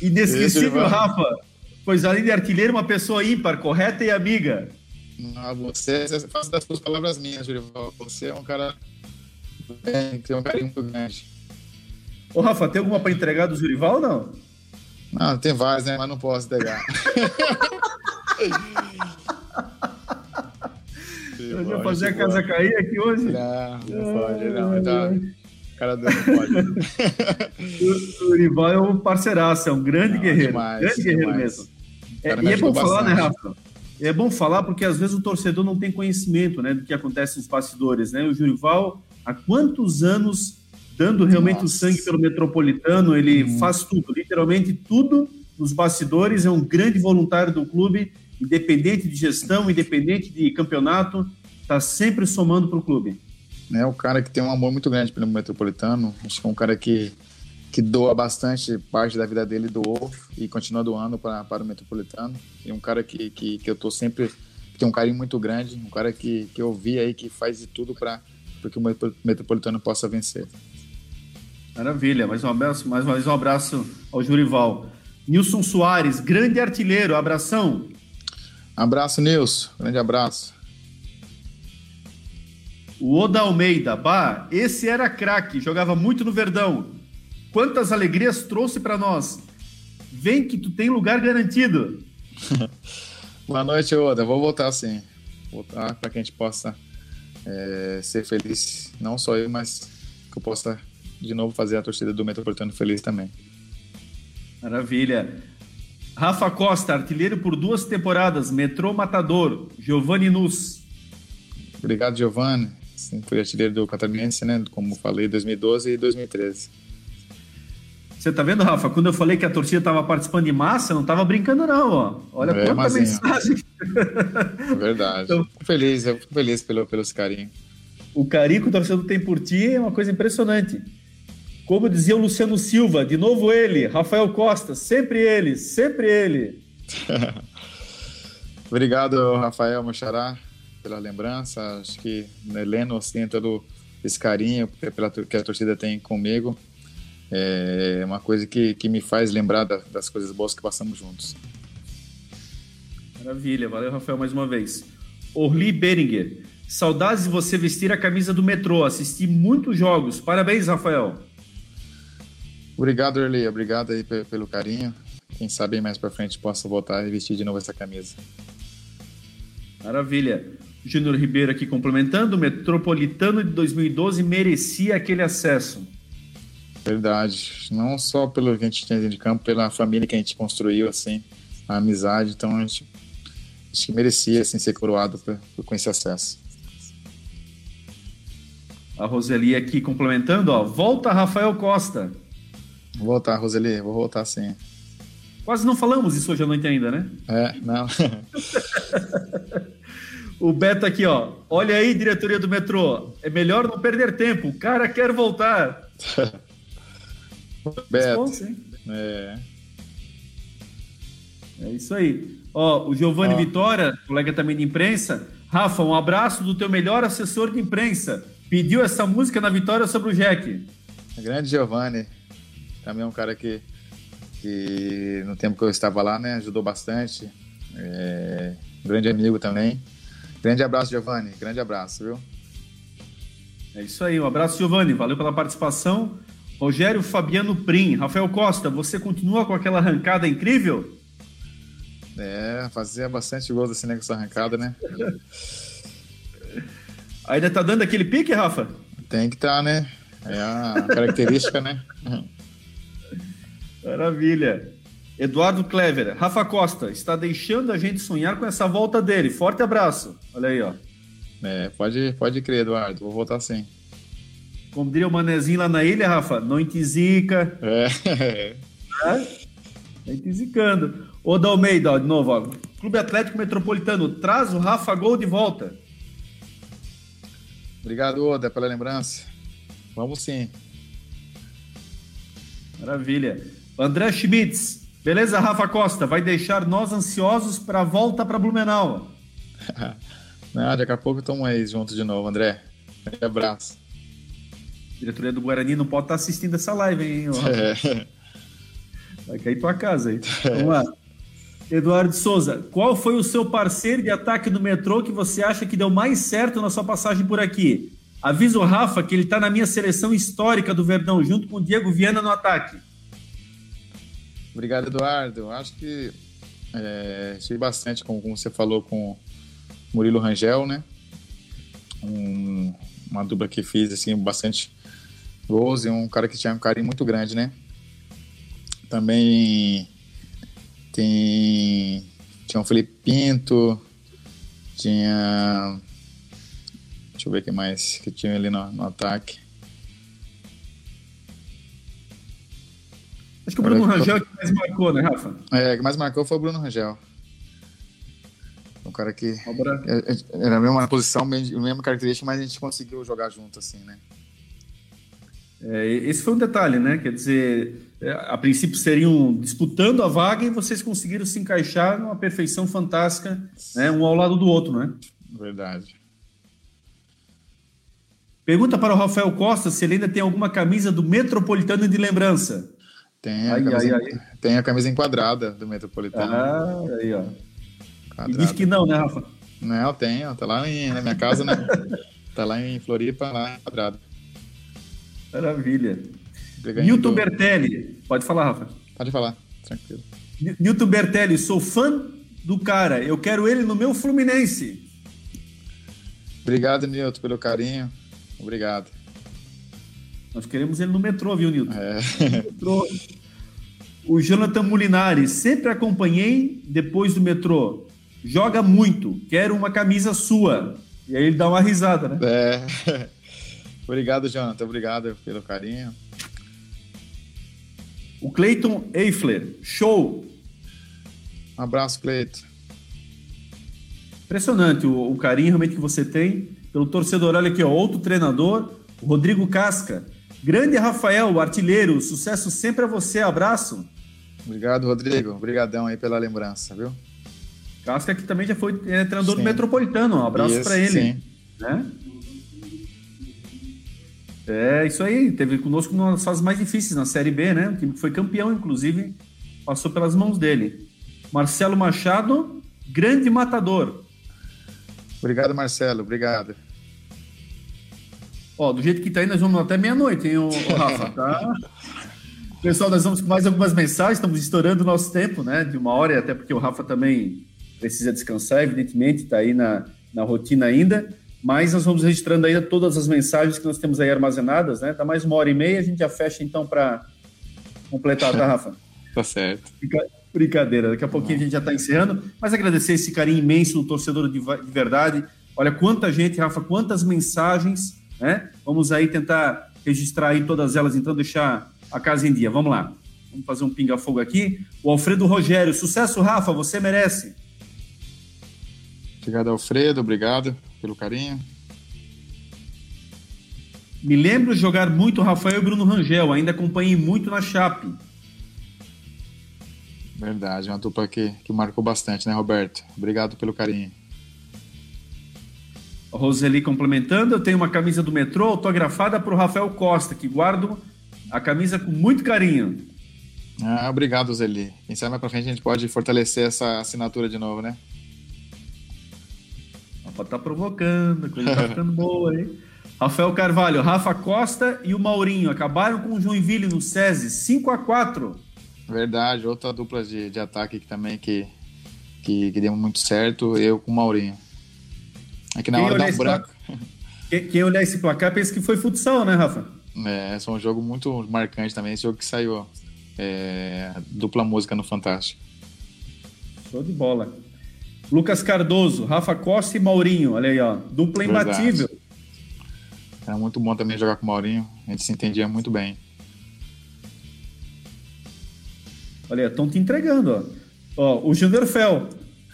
A: Inesquecível, Rafa. Pois além de artilheiro, uma pessoa ímpar, correta e amiga.
B: Ah, você, você faz das suas palavras minhas, Jurival. Você é um cara bem, tem um carinho muito grande.
A: Ô, Rafa, tem alguma para entregar do Jurival ou não?
B: Não, tem várias, né? Mas não posso entregar.
A: Eu ia fazer a casa cair aqui hoje?
B: Não, não pode, não. Tá... Cara do não pode.
A: o, o Urival é um parceiraço, é um grande não, guerreiro. Demais, grande demais. guerreiro mesmo. É, e é bom bastante. falar, né, Rafa? É bom falar porque às vezes o torcedor não tem conhecimento né, do que acontece nos bastidores. Né? O Jurival, há quantos anos dando realmente Nossa. o sangue pelo metropolitano, ele hum. faz tudo, literalmente tudo nos bastidores, é um grande voluntário do clube, independente de gestão, independente de campeonato, está sempre somando para o clube.
B: É o cara que tem um amor muito grande pelo metropolitano, acho que é um cara que que doa bastante parte da vida dele doou e continua doando para, para o Metropolitano. E um cara que, que, que eu tô sempre que tem um carinho muito grande, um cara que, que eu vi aí que faz de tudo para que o Metropolitano possa vencer.
A: Maravilha, mais um abraço, mais uma vez um abraço ao Jurival. Nilson Soares, grande artilheiro, abração.
B: Abraço, Nilson, grande abraço.
A: O Oda Almeida, bah, esse era craque, jogava muito no Verdão. Quantas alegrias trouxe para nós. Vem que tu tem lugar garantido.
B: Boa noite, Oda. Vou voltar sim. Voltar para que a gente possa é, ser feliz. Não só eu, mas que eu possa de novo fazer a torcida do Metropolitano feliz também.
A: Maravilha. Rafa Costa, artilheiro por duas temporadas, Metrô Matador, Giovanni Nus.
B: Obrigado, Giovanni. Sim, fui artilheiro do Catarinense, né? Como falei, 2012 e 2013.
A: Você tá vendo, Rafa? Quando eu falei que a torcida tava participando de massa, não tava brincando, não, ó. Olha é, quanta mensagem.
B: É verdade. Então, fico feliz, eu fico feliz pelo, pelos carinhos.
A: O carinho que o torcedor tem por ti é uma coisa impressionante. Como dizia o Luciano Silva, de novo ele, Rafael Costa, sempre ele, sempre ele.
B: Obrigado, Rafael Mochará, pela lembrança. Acho que Heleno assim, todo esse carinho pela, que a torcida tem comigo é uma coisa que, que me faz lembrar da, das coisas boas que passamos juntos.
A: Maravilha, valeu Rafael mais uma vez. Orli Beringer, saudades de você vestir a camisa do metrô, assisti muitos jogos. Parabéns, Rafael.
B: Obrigado, Orli, obrigado aí pelo carinho. Quem sabe mais para frente possa voltar e vestir de novo essa camisa.
A: Maravilha. Júnior Ribeiro aqui complementando, o Metropolitano de 2012 merecia aquele acesso.
B: Verdade. Não só pelo que a gente tinha dentro de campo, pela família que a gente construiu, assim, a amizade. Então a gente acho que merecia assim, ser coroado por, por, com esse acesso.
A: A Roseli aqui complementando, ó. Volta Rafael Costa.
B: Vou voltar, Roseli, vou voltar sim.
A: Quase não falamos isso hoje à noite ainda, né?
B: É, não.
A: o Beto aqui, ó. Olha aí, diretoria do metrô. É melhor não perder tempo. O cara quer voltar.
B: Beto. é.
A: é isso aí. Ó, o Giovanni Vitória, colega também de imprensa. Rafa, um abraço do teu melhor assessor de imprensa. Pediu essa música na vitória sobre o Jack.
B: Grande Giovanni. Também é um cara que, que no tempo que eu estava lá, né, ajudou bastante. É, grande amigo também. Grande abraço, Giovanni. Grande abraço, viu?
A: É isso aí. Um abraço, Giovanni. Valeu pela participação. Rogério Fabiano Prim. Rafael Costa, você continua com aquela arrancada incrível?
B: É, fazia bastante gols assim né, com essa arrancada, né?
A: Ainda tá dando aquele pique, Rafa?
B: Tem que estar, tá, né? É a característica, né?
A: Maravilha. Eduardo Clever, Rafa Costa, está deixando a gente sonhar com essa volta dele. Forte abraço. Olha aí, ó.
B: É, pode, pode crer, Eduardo. Vou voltar sim.
A: Como diria o Manezinho lá na ilha, Rafa, não zica.
B: É.
A: é? Zicando. Ô, Dalmeida, ó, de novo, ó. Clube Atlético Metropolitano, traz o Rafa Gol de volta.
B: Obrigado, Oda, pela lembrança. Vamos sim.
A: Maravilha. André Schmitz. Beleza, Rafa Costa? Vai deixar nós ansiosos para a volta para Blumenau.
B: Não, daqui a pouco estamos aí juntos de novo, André. Um abraço.
A: diretoria do Guarani não pode estar tá assistindo essa live, hein? É. Vai cair tua casa aí. Vamos lá. Eduardo Souza, qual foi o seu parceiro de ataque no metrô que você acha que deu mais certo na sua passagem por aqui? Avisa o Rafa que ele está na minha seleção histórica do Verdão, junto com o Diego Viana no ataque.
B: Obrigado, Eduardo. Acho que é, achei bastante, como, como, você falou, com Murilo Rangel, né? Um, uma dupla que fiz assim, bastante gols e um cara que tinha um carinho muito grande, né? Também tem tinha o Felipe Pinto, tinha deixa eu ver o que mais que tinha ali no, no ataque.
A: Acho que o Bruno Rangel é que mais marcou, né, Rafa?
B: É, que mais marcou foi o Bruno Rangel. Um cara que é, é, era a mesma posição, a mesma característica, mas a gente conseguiu jogar junto, assim, né?
A: É, esse foi um detalhe, né? Quer dizer, é, a princípio seriam disputando a vaga e vocês conseguiram se encaixar numa perfeição fantástica, né? Um ao lado do outro, né?
B: Verdade.
A: Pergunta para o Rafael Costa se ele ainda tem alguma camisa do Metropolitano de lembrança.
B: Tem a, ai, camisa, ai, ai. Tem a camisa enquadrada do Metropolitano.
A: Ah, aí, ó. E diz que não, né, Rafa?
B: Não, tenho. Tá lá em, na minha casa, né? tá lá em Floripa, lá enquadrado.
A: Maravilha. Newton Bertelli. Pode falar, Rafa.
B: Pode falar, tranquilo.
A: Newton Bertelli, sou fã do cara. Eu quero ele no meu Fluminense.
B: Obrigado, Newton, pelo carinho. Obrigado.
A: Nós queremos ele no metrô, viu, Nilton? É. Metrô. O Jonathan Mulinari, sempre acompanhei depois do metrô. Joga muito, quero uma camisa sua. E aí ele dá uma risada, né?
B: É. Obrigado, Jonathan. Obrigado pelo carinho.
A: O Cleiton Eifler, show!
B: Um abraço, Cleiton.
A: Impressionante o, o, carinho realmente que você tem pelo torcedor. Olha aqui, ó, outro treinador, Rodrigo Casca. Grande Rafael, artilheiro, sucesso sempre a você, abraço.
B: Obrigado, Rodrigo. Obrigadão aí pela lembrança, viu?
A: Casca que também já foi é, treinador sim. do Metropolitano, um abraço para ele. Sim. Né? É, isso aí, teve conosco nas fases mais difíceis, na Série B, né? O time que foi campeão, inclusive, passou pelas mãos dele. Marcelo Machado, grande matador.
B: Obrigado, Marcelo, obrigado.
A: Ó, do jeito que tá aí, nós vamos até meia-noite, hein, o, o Rafa? Tá? Pessoal, nós vamos com mais algumas mensagens, estamos estourando o nosso tempo, né? De uma hora, até porque o Rafa também precisa descansar, evidentemente, está aí na, na rotina ainda. Mas nós vamos registrando ainda todas as mensagens que nós temos aí armazenadas, né? Dá mais uma hora e meia, a gente já fecha então para completar, tá, Rafa?
B: tá certo.
A: Brincadeira, daqui a pouquinho a gente já está encerrando, mas agradecer esse carinho imenso do torcedor de, de verdade. Olha quanta gente, Rafa, quantas mensagens né? Vamos aí tentar registrar aí todas elas, então deixar a casa em dia. Vamos lá. Vamos fazer um pinga-fogo aqui. O Alfredo Rogério. Sucesso, Rafa, você merece.
B: Obrigado, Alfredo. Obrigado pelo carinho.
A: Me lembro de jogar muito Rafael e Bruno Rangel. Ainda acompanhei muito na Chape.
B: Verdade, uma dupla que, que marcou bastante, né, Roberto? Obrigado pelo carinho.
A: Roseli complementando, eu tenho uma camisa do metrô autografada para o Rafael Costa, que guardo a camisa com muito carinho.
B: Ah, obrigado, Roseli. Quem sabe mais para frente a gente pode fortalecer essa assinatura de novo, né?
A: Opa, tá provocando, a coisa tá ficando boa, hein? Rafael Carvalho, Rafa Costa e o Maurinho acabaram com o Joinville no SESI, 5 a 4
B: Verdade, outra dupla de, de ataque que também que, que, que deu muito certo, eu com o Maurinho. Aqui na quem hora dá um branco.
A: Quem, quem, olhar esse placar pensa que foi futsal, né, Rafa?
B: É, é um jogo muito marcante também, esse jogo que saiu é, dupla música no Fantástico.
A: Show de bola. Lucas Cardoso, Rafa Costa e Maurinho, olha aí, ó, dupla imbatível.
B: Era muito bom também jogar com o Maurinho, a gente se entendia muito bem.
A: Olha, estão te entregando, ó. ó o Júnior Fel.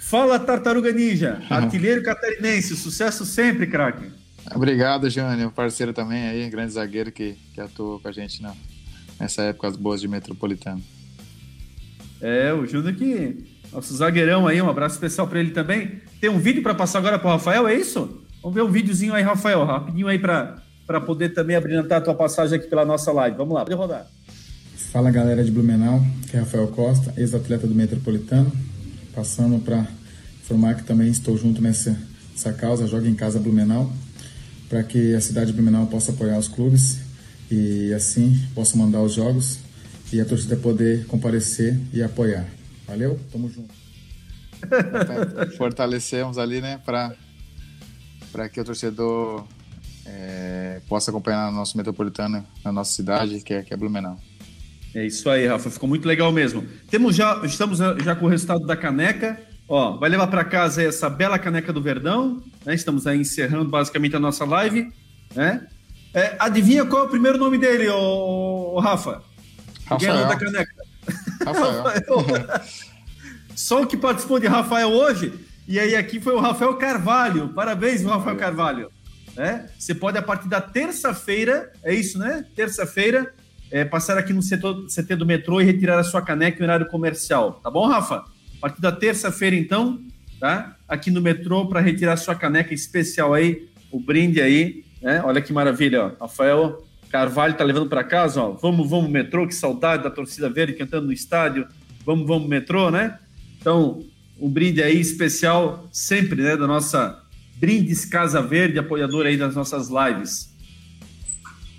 A: Fala, Tartaruga Ninja. Artilheiro catarinense. Sucesso sempre, craque.
B: Obrigado, Jânio. Parceiro também aí, grande zagueiro que, que atuou com a gente na, nessa época, as boas de Metropolitano.
A: É, o Júnior que. Nosso zagueirão aí, um abraço especial para ele também. Tem um vídeo para passar agora para o Rafael, é isso? Vamos ver um videozinho aí, Rafael, rapidinho aí para poder também abrilhantar a tua passagem aqui pela nossa live. Vamos lá, pode rodar.
C: Fala galera de Blumenau, que é Rafael Costa, ex-atleta do Metropolitano, passando para informar que também estou junto nessa, nessa causa, Joga em Casa Blumenau, para que a cidade de Blumenau possa apoiar os clubes e assim possa mandar os jogos e a torcida poder comparecer e apoiar. Valeu, tamo junto.
B: Fortalecemos ali, né, para que o torcedor é, possa acompanhar o nosso metropolitano na nossa cidade, que é, que é Blumenau.
A: É isso aí, Rafa. Ficou muito legal mesmo. Temos já, estamos já com o resultado da caneca. Ó, vai levar para casa essa bela caneca do Verdão. Né? Estamos aí encerrando basicamente a nossa live. Né? É, adivinha qual é o primeiro nome dele, ô, ô Rafa?
B: Rafael.
A: da caneca.
B: Rafael. Rafael.
A: Só o que participou de Rafael hoje. E aí aqui foi o Rafael Carvalho. Parabéns, Rafael Carvalho. É? Você pode, a partir da terça-feira, é isso, né? Terça-feira, é, passar aqui no setor, CT do metrô e retirar a sua caneca em horário comercial. Tá bom, Rafa? A partir da terça-feira, então, tá? Aqui no metrô para retirar sua caneca especial aí, o brinde aí, né? Olha que maravilha, ó. Rafael Carvalho tá levando para casa, ó. Vamos, vamos, metrô, que saudade da torcida verde cantando no estádio. Vamos, vamos, metrô, né? Então, um brinde aí especial sempre, né, da nossa Brindes Casa Verde, apoiador aí das nossas lives.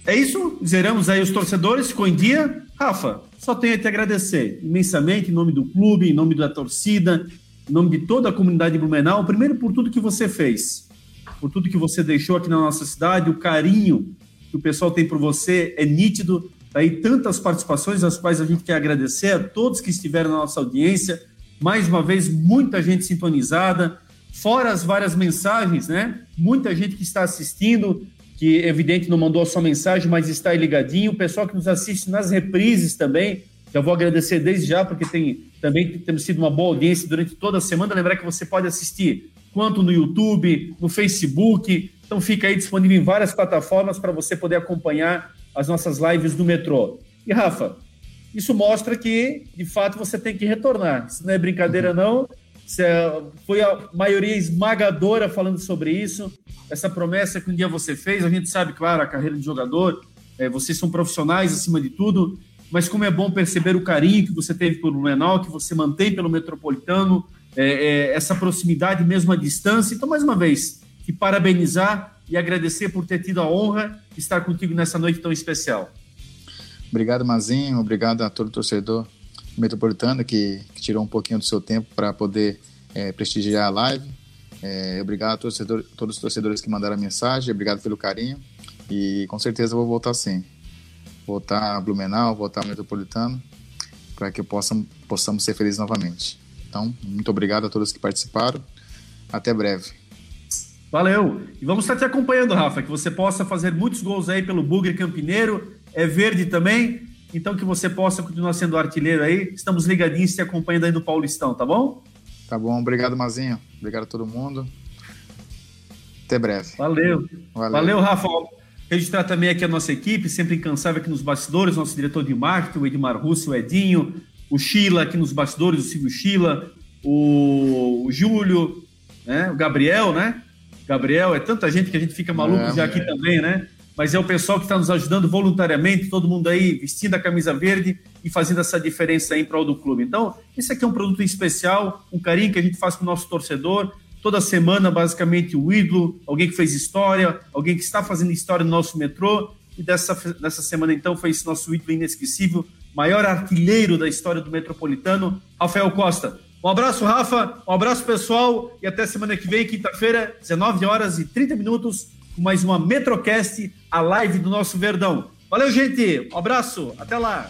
A: É isso, zeramos aí os torcedores, ficou em dia. Rafa, só tenho a te agradecer imensamente em nome do clube, em nome da torcida, em nome de toda a comunidade Blumenau. Primeiro, por tudo que você fez, por tudo que você deixou aqui na nossa cidade, o carinho que o pessoal tem por você é nítido. Aí tantas participações, as quais a gente quer agradecer a todos que estiveram na nossa audiência. Mais uma vez, muita gente sintonizada, fora as várias mensagens, né? Muita gente que está assistindo, que evidente não mandou a sua mensagem, mas está ligadinho. O pessoal que nos assiste nas reprises também, já vou agradecer desde já, porque tem, também temos sido uma boa audiência durante toda a semana. Lembrar que você pode assistir quanto no YouTube, no Facebook. Então fica aí disponível em várias plataformas para você poder acompanhar as nossas lives do metrô. E Rafa, isso mostra que, de fato, você tem que retornar. Isso não é brincadeira, não. Foi a maioria esmagadora falando sobre isso. Essa promessa que um dia você fez, a gente sabe, claro, a carreira de jogador, é, vocês são profissionais acima de tudo, mas como é bom perceber o carinho que você teve pelo Menal, que você mantém pelo Metropolitano, é, é, essa proximidade mesmo à distância. Então, mais uma vez, te parabenizar e agradecer por ter tido a honra de estar contigo nessa noite tão especial.
B: Obrigado, Mazinho. Obrigado a todo torcedor Metropolitana, que, que tirou um pouquinho do seu tempo para poder é, prestigiar a live. É, obrigado a todos os torcedores que mandaram a mensagem, obrigado pelo carinho e com certeza vou voltar sim. Voltar a Blumenau, voltar a Metropolitano, para que possam, possamos ser felizes novamente. Então, muito obrigado a todos que participaram. Até breve.
A: Valeu. E vamos estar te acompanhando, Rafa, que você possa fazer muitos gols aí pelo Bugre Campineiro. É verde também. Então que você possa continuar sendo artilheiro aí. Estamos ligadinhos te acompanhando aí no Paulistão, tá bom?
B: Tá bom, obrigado, Mazinho. Obrigado a todo mundo. Até breve.
A: Valeu. Valeu, Valeu Rafa. Registrar também aqui a nossa equipe, sempre incansável aqui nos bastidores, nosso diretor de marketing, o Edmar Russo, o Edinho, o Sheila aqui nos bastidores, o Silvio Sheila, o, o Júlio, né? o Gabriel, né? Gabriel, é tanta gente que a gente fica maluco é, já aqui é. também, né? Mas é o pessoal que está nos ajudando voluntariamente, todo mundo aí vestindo a camisa verde e fazendo essa diferença aí em prol do clube. Então, esse aqui é um produto especial, um carinho que a gente faz com o nosso torcedor. Toda semana, basicamente, o ídolo, alguém que fez história, alguém que está fazendo história no nosso metrô. E dessa, dessa semana, então, foi esse nosso ídolo inesquecível, maior artilheiro da história do metropolitano, Rafael Costa. Um abraço, Rafa. Um abraço, pessoal. E até semana que vem, quinta-feira, 19 horas e 30 minutos, com mais uma Metrocast, a live do nosso Verdão. Valeu, gente. Um abraço. Até lá.